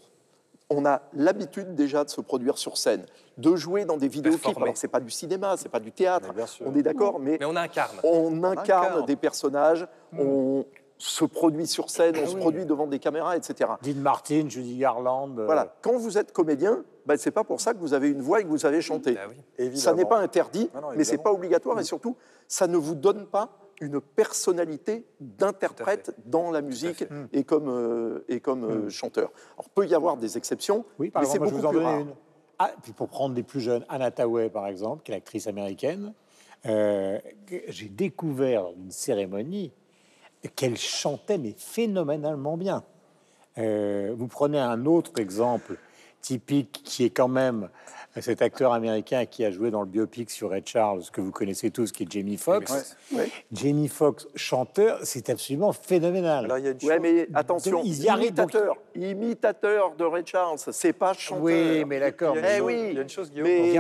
on a l'habitude déjà de se produire sur scène, de jouer dans des vidéoclips. Alors, c'est pas du cinéma, c'est pas du théâtre, Mais bien sûr. on est d'accord, mais, Mais on incarne. on incarne incarne. des personnages, on se produit sur scène, on Ah se produit devant des caméras, etc. Dean Martin, Judy Garland. euh, Voilà. Quand vous êtes comédien, ben, c'est pas pour ça que vous avez une voix et que vous savez chanter. Ah oui. Ça n'est pas interdit, Ah non, mais c'est pas obligatoire et surtout, ça ne vous donne pas une personnalité d'interprète dans la musique et comme, euh, et comme euh, chanteur. Alors, peut y avoir des exceptions, Oui, par mais c'est moi, je beaucoup vous en plus rare. une. Ah, puis pour prendre des plus jeunes, Anna Tawai, par exemple, qui est l'actrice américaine, euh, j'ai découvert une cérémonie qu'elle chantait, mais phénoménalement bien. Vous prenez un autre exemple typique qui est quand même cet acteur américain qui a joué dans le biopic sur Ray Charles, que vous connaissez tous, qui est Jamie Foxx. Ouais. Jamie Foxx, chanteur, c'est absolument phénoménal. Là, il y a une Ouais, chose- mais attention, Ils y arrivent, donc- imitateur, imitateur de Ray Charles, c'est pas chanteur. oui, mais d'accord. Il y a Eh une mais- chose- oui, il y a une chose, Guillaume. mais-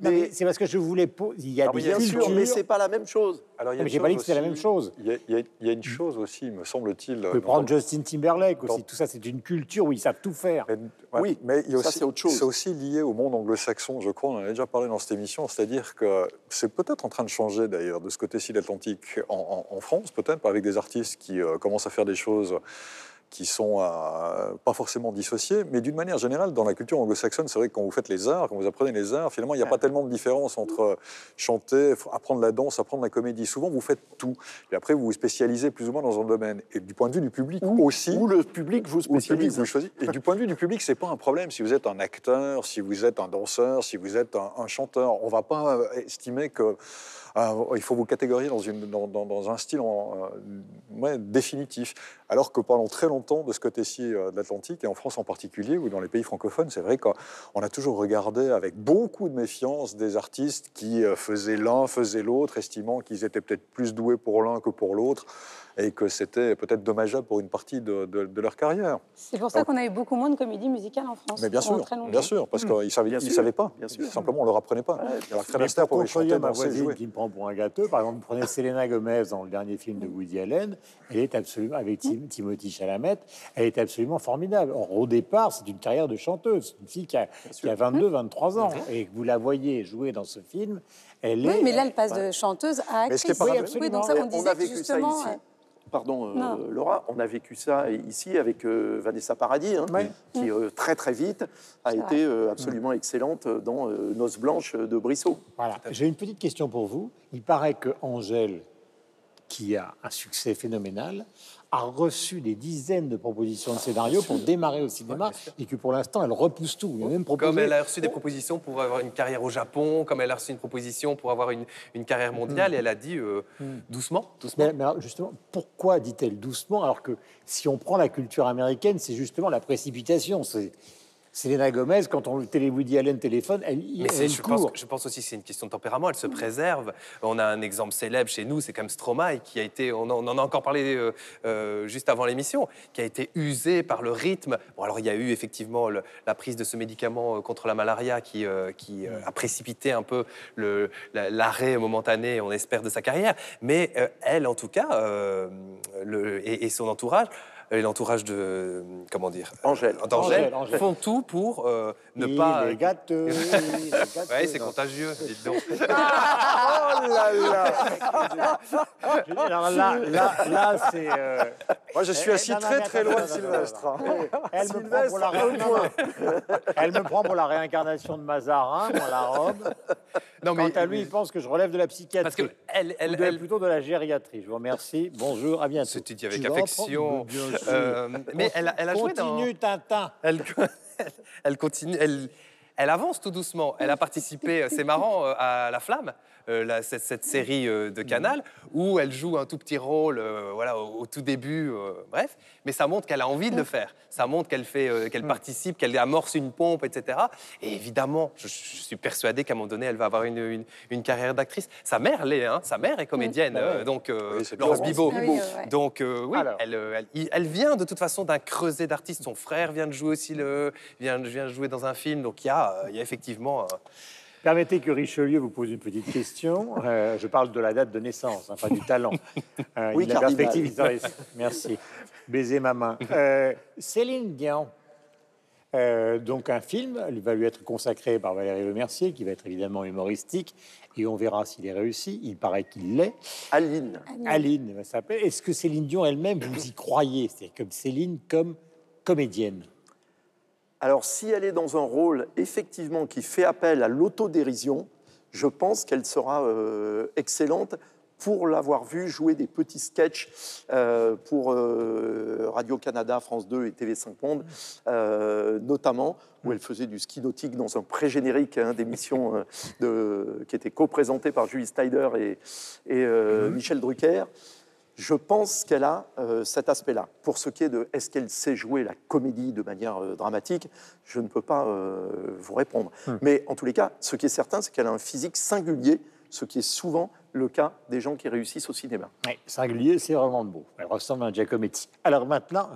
Il a- c'est parce que je voulais poser. Il y a Ah des Bien cultures. sûr, mais c'est pas la même chose. Alors, il y a mais j'ai pas dit que c'était la même chose. Il y, a, il y a- il y a une chose aussi, me semble-t-il. Vous pouvez prendre Justin Timberlake aussi. dans- Tout ça, c'est une culture où ils savent tout faire. Mais, ouais, Oui, mais il y a ça, aussi, autre chose. C'est aussi lié au monde anglo-saxon, je crois. On en a déjà parlé dans cette émission. C'est-à-dire que c'est peut-être en train de changer, d'ailleurs, de ce côté-ci de l'Atlantique en, en- en France, peut-être, avec des artistes qui euh, commencent à faire des choses qui sont euh, pas forcément dissociées, mais d'une manière générale, dans la culture anglo-saxonne, c'est vrai que quand vous faites les arts, quand vous apprenez les arts, finalement, il n'y a pas tellement de différence entre chanter, apprendre la danse, apprendre la comédie. Souvent, vous faites tout. Et après, vous vous spécialisez plus ou moins dans un domaine. Et du point de vue du public aussi, le public vous ou le public, spécialise. vous choisissez. Et du point de vue du public, c'est pas un problème. Si vous êtes un acteur, si vous êtes un danseur, si vous êtes un, un chanteur, on va pas euh, estimer que euh, il faut vous catégoriser dans, un style euh, définitif. Alors que pendant très longtemps, de ce côté-ci euh, de l'Atlantique, et en France en particulier, ou dans les pays francophones, c'est vrai qu'on a toujours regardé avec beaucoup de méfiance des artistes qui euh, faisaient l'un, faisaient l'autre, estimant qu'ils étaient peut-être plus doués pour l'un que pour l'autre, et que c'était peut-être dommageable pour une partie de- de- de leur carrière. C'est pour ça qu'on a eu beaucoup moins de comédies musicales en France. Mais bien sûr, très bien sûr, parce qu'ils ne savaient, Bien savaient pas. bien sûr. Simplement, on leur apprenait pas. Alors, Fred Mais Astaire pour contredire chanter, ma voisine jouer. qui me prend pour un gâteau, par exemple, vous prenez Selena Gomez dans le dernier film de Woody Allen, elle est absolument, avec Tim- Timothy Chalamet, elle est absolument formidable. Or, au départ, c'est une carrière de chanteuse, une fille qui a, qui a 22, 23 ans, et que vous la voyez jouer dans ce film, elle Oui, est... mais là, elle passe de chanteuse à Mais ce qui est actrice. oui, donc ça, on on disait a ça justement... ici. Pardon, euh. Laura, on a vécu ça ici avec euh, Vanessa Paradis, hein, qui euh, très très vite a été euh, absolument excellente dans euh, Noces blanches de Brissot. Voilà. J'ai une petite question pour vous. Il paraît que Angèle, qui a un succès phénoménal, a reçu des dizaines de propositions de scénarios pour démarrer au cinéma et que pour l'instant, elle repousse tout. Il a même proposé... Comme elle a reçu des propositions pour avoir une carrière au Japon, comme elle a reçu une proposition pour avoir une, une carrière mondiale, et elle a dit euh, doucement, doucement. Mais, mais alors, justement, pourquoi dit-elle doucement alors que si on prend la culture américaine, c'est justement la précipitation. C'est Selena Gomez, quand on télé Woody Allen téléphone, elle, Mais elle je, pense, je pense aussi que c'est une question de tempérament. Elle se préserve. On a un exemple célèbre chez nous, c'est comme Stromae, qui a été, on en, on en a encore parlé euh, euh, juste avant l'émission, qui a été usé par le rythme. Bon, alors il y a eu effectivement le- la prise de ce médicament euh, contre la malaria qui, euh, qui a précipité un peu la- l'arrêt momentané, on espère, de sa carrière. Mais elle, en tout cas, le- et, et son entourage, et l'entourage de, comment dire, Angèle. d'Angèle, Angèle, Angèle. font tout pour euh, ne Il pas. est gâteux. Ouais, c'est contagieux, dites donc. Oh là là alors là, là, là c'est. euh, Moi, je suis Eh, assis très mais très loin de Sylvestre. hein. Elle me, prend pour la. Elle me prend pour la réincarnation de Mazarin, moi, la robe. Non, Quant à lui, il pense que je relève de la psychiatrie. parce que elle, elle, plutôt de la gériatrie. Je vous remercie. Bonjour, à bientôt. C'était dit avec affection. Euh, mais elle, elle a joué dans. Continue, Tintin. Elle, elle continue. Elle, Elle avance tout doucement. Elle a participé, c'est marrant, à La Flamme. Euh, cette, série euh, de Canal, où elle joue un tout petit rôle euh, voilà, au, tout début, bref, mais ça montre qu'elle a envie de le faire. Ça montre qu'elle fait, qu'elle participe, qu'elle amorce une pompe, etc. Et évidemment, je, suis persuadé qu'à un moment donné, elle va avoir une, une, carrière d'actrice. Sa mère l'est, hein, sa mère est comédienne, bah donc Laurence Bibot. Ah donc oui, elle, elle, vient de toute façon d'un creuset d'artistes. Son frère vient de jouer aussi le, vient, vient de jouer dans un film, donc il y a, il y a effectivement. Permettez que Richelieu vous pose une petite question. Euh, je parle de la date de naissance, hein, pas du talent. Euh, oui, la perspective Merci. Baiser ma main. Euh, Céline Dion. donc un film, il va lui être consacré par Valérie Lemercier, qui va être évidemment humoristique, et on verra s'il est réussi. Il paraît qu'il l'est. Aline. Aline va s'appeler. Est-ce que Céline Dion elle-même, vous y croyez? C'est comme Céline comme comédienne alors, si elle est dans un rôle effectivement qui fait appel à l'autodérision, je pense qu'elle sera euh, excellente pour l'avoir vue jouer des petits sketchs euh, pour euh, Radio-Canada, France 2 et TV5 Monde, notamment, où elle faisait du ski nautique dans un pré-générique hein, d'émission qui était co-présentée par Julie Steider et, et mhm. Michel Drucker je pense qu'elle a euh, cet aspect-là. Pour ce qui est de est-ce qu'elle sait jouer la comédie de manière euh, dramatique, je ne peux pas euh, vous répondre. Hmm. Mais en tous les cas, ce qui est certain, c'est qu'elle a un physique singulier, ce qui est souvent le cas des gens qui réussissent au cinéma. Oui, singulier, c'est vraiment beau. Elle ressemble à un Giacometti. Alors maintenant,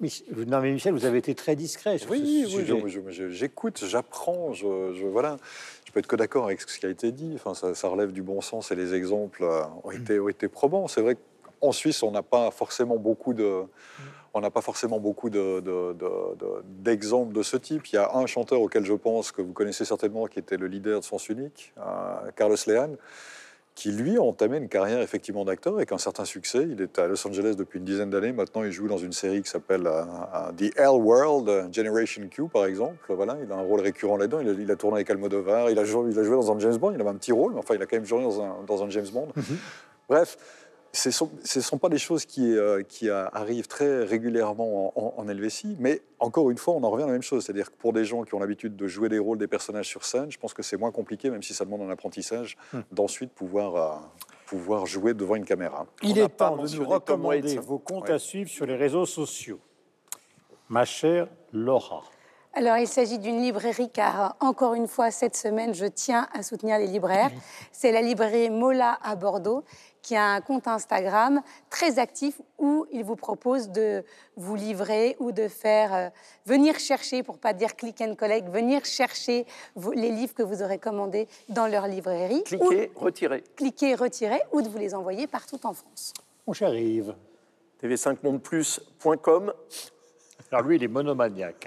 non mais Michel, vous avez été très discret sur oui, ce oui, j'écoute, j'apprends, je, je, voilà je peux être que d'accord avec ce qui a été dit. Enfin, ça, relève du bon sens et les exemples euh, ont été, ont été probants. C'est vrai qu'en Suisse, on n'a pas forcément beaucoup de, on n'a pas forcément beaucoup d'exemples de, de, ce type. Il y a un chanteur auquel je pense que vous connaissez certainement, qui était le leader de Sens Unique, euh, Carlos Lehan qui lui a entamé une carrière effectivement d'acteur avec un certain succès. Il est à Los Angeles depuis une dizaine d'années. Maintenant, il joue dans une série qui s'appelle euh, euh, The L World, Generation Q, par exemple. Voilà, il a un rôle récurrent là-dedans. Il, a tourné avec Almodovar. Il a, joué, il a joué dans un James Bond. Il avait un petit rôle, mais enfin, il a quand même joué dans un, dans un James Bond. Mhm. Bref, ce ne sont, pas des choses qui, euh, qui arrivent très régulièrement en, en, LVC, mais encore une fois, on en revient à la même chose. C'est-à-dire que pour des gens qui ont l'habitude de jouer des rôles des personnages sur scène, je pense que c'est moins compliqué, même si ça demande un apprentissage, hmm. d'ensuite pouvoir, euh, pouvoir jouer devant une caméra. Il est temps de nous recommander vos comptes à suivre sur les réseaux sociaux. Ma chère Laura. Alors, il s'agit d'une librairie car, encore une fois, cette semaine, je tiens à soutenir les libraires. C'est la librairie Mola à Bordeaux qui a un compte Instagram très actif où il vous propose de vous livrer ou de faire euh, venir chercher, pour pas dire click and collect, venir chercher les livres que vous aurez commandés dans leur librairie. Cliquez, retirez. Cliquez, retirez ou de vous les envoyer partout en France. Mon cher Yves. tv5mondeplus.com alors lui, il est monomaniaque.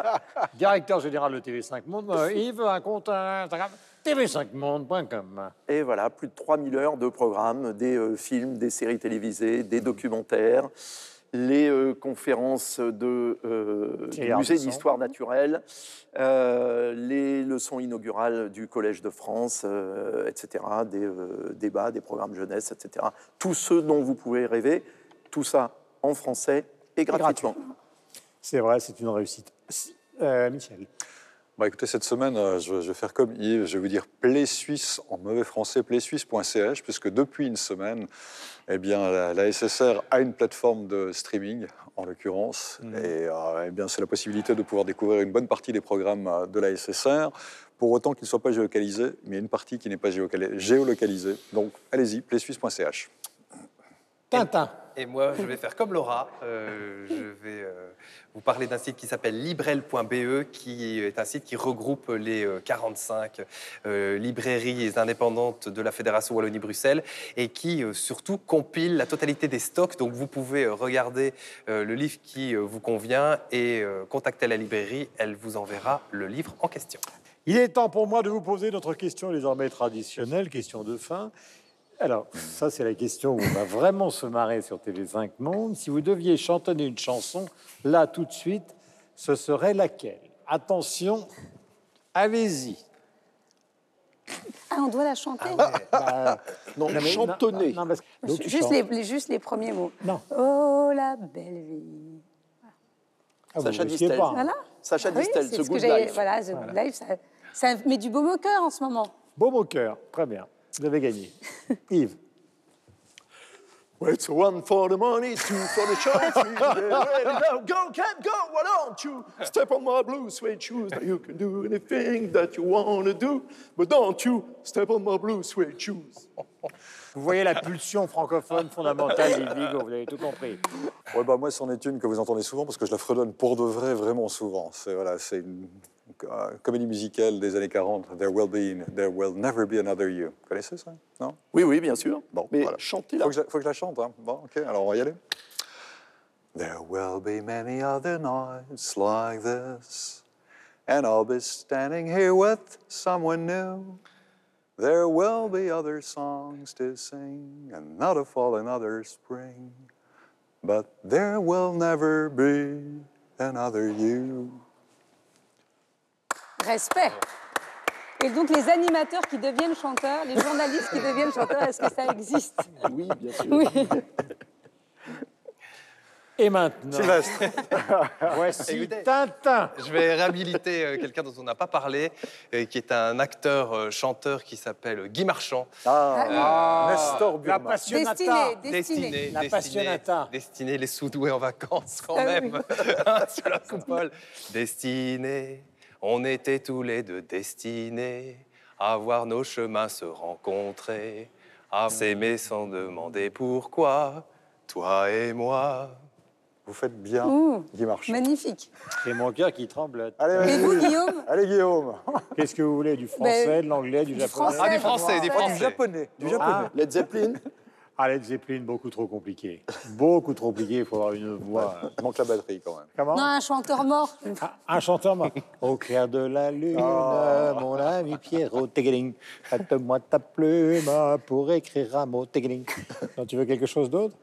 Directeur général de TV5 Monde, euh, Yves, un compte Instagram? tv5monde.com. Et voilà, plus de 3000 heures de programmes, des euh, films, des séries télévisées, des documentaires, les euh, conférences de, euh, du musée d'histoire naturelle, les leçons inaugurales du Collège de France, etc., des débats, des programmes jeunesse, etc. Tout ce dont vous pouvez rêver, tout ça en français et gratuitement. C'est vrai, c'est une réussite. Michel. Bah écoutez, cette semaine, euh, je vais faire comme Yves, je vais vous dire Play Suisse en mauvais français, playsuisse.ch, puisque depuis une semaine, eh bien, la, SSR a une plateforme de streaming, en l'occurrence, mmh. et euh, eh bien, c'est la possibilité de pouvoir découvrir une bonne partie des programmes euh, de la SSR, pour autant qu'ils ne soient pas géolocalisés, mais une partie qui n'est pas géolocalisée. Donc, allez-y, playsuisse.ch. Tintin. Et moi, je vais faire comme Laura. Euh, je vais euh, vous parler d'un site qui s'appelle librel.be, qui est un site qui regroupe les 45 euh, librairies indépendantes de la Fédération Wallonie-Bruxelles et qui surtout compile la totalité des stocks. Donc vous pouvez regarder le livre qui vous convient et contacter la librairie. Elle vous enverra le livre en question. Il est temps pour moi de vous poser notre question désormais traditionnelle, question de fin. Alors, ça, c'est la question où on va vraiment se marrer sur TV5 Monde. Si vous deviez chantonner une chanson, là, tout de suite, ce serait laquelle? Attention, allez-y. Ah, on doit la chanter? Ah, bah, Non, chantonner. juste, les, juste, les, premiers mots. Non. Oh, la belle vie. Ah, Sacha Distel. pas. Voilà. Sacha Oui, Distel, The ce que Good. Life. Voilà, The Good Life, ça, ça met du baume au cœur en ce moment. Beau au cœur, très bien. Vous avez gagné. Yves. Well, it's one for the money, two for the now, go, can't go, why don't you step on my blue suede shoes? Now you can do anything that you want to do, but don't you step on my blue suede shoes. Vous voyez la pulsion francophone fondamentale d'Yves vous avez tout compris. Ouais, bah, moi, c'en est une que vous entendez souvent parce que je la fredonne pour de vrai vraiment souvent. C'est voilà, c'est une Euh, comédie musicale des années 40. There will be, there will never be another you. Vous connaissez ça Non Oui, oui, bien sûr. Bon, Mais voilà. chantez-la. Faut que, je, faut que je la chante. Hein. Bon, ok, alors on va y aller. There will be many other nights like this, and I'll be standing here with someone new. There will be other songs to sing, and another fall, another spring, but there will never be another you. Respect. Et donc les animateurs qui deviennent chanteurs, les journalistes qui deviennent chanteurs, est-ce que ça existe? Oui, bien sûr. Oui. Et maintenant, Sylvestre, voici Écoutez. Tintin. Je vais réhabiliter euh, quelqu'un dont on n'a pas parlé, euh, qui est un acteur-chanteur qui s'appelle Guy Marchand. ah, Nestor La Burma. passionnata. Destiné, destiné. Destiné, La destiné, passionnata. destiné, les sous-doués en vacances quand Ah oui. même, sur la coupole. Destiné, on était tous les deux destinés à voir nos chemins se rencontrer, à s'aimer sans demander pourquoi, toi et moi. Vous faites bien, Ouh, Guy Marchand. magnifique. C'est mon cœur qui tremble. Allez, Et vas-y. vous, Guillaume? Allez, Guillaume. Qu'est-ce que vous voulez Du français, de l'anglais, du japonais? français. Ah, du français, du Du français. japonais. Du japonais. Ah, Led Zeppelin? Ah, Led Zeppelin, beaucoup trop compliqué. Beaucoup trop compliqué, il faut avoir une voix. Il manque la batterie quand même. Comment? Non, un chanteur mort. Ah, Un chanteur mort. Au clair de la lune, mon ami Pierrot, Tegeling, prête-moi ta plume pour écrire un mot, Tegeling. Non, tu veux quelque chose d'autre?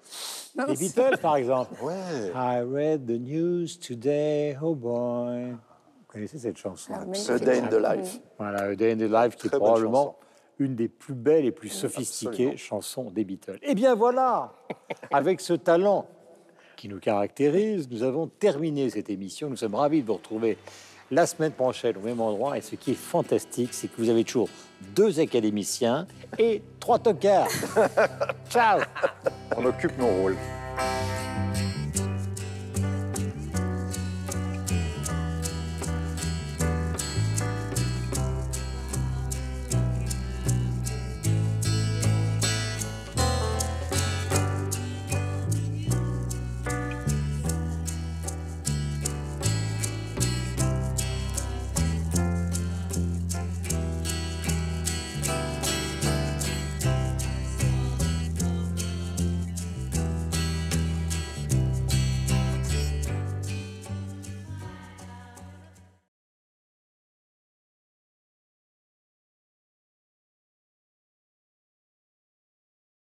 Les Beatles, par exemple. Ouais. I read the news today, oh boy. Vous connaissez cette chanson? Ah, A. Day in the Life. Voilà, A Day in the Life, qui est Très belle probablement chanson. Une des plus belles et plus sophistiquées Absolument. chansons des Beatles. Eh bien voilà, avec ce talent qui nous caractérise, nous avons terminé cette émission. Nous sommes ravis de vous retrouver la semaine prochaine au même endroit. Et ce qui est fantastique, c'est que vous avez toujours deux académiciens et trois tocards. Ciao On occupe nos rôles.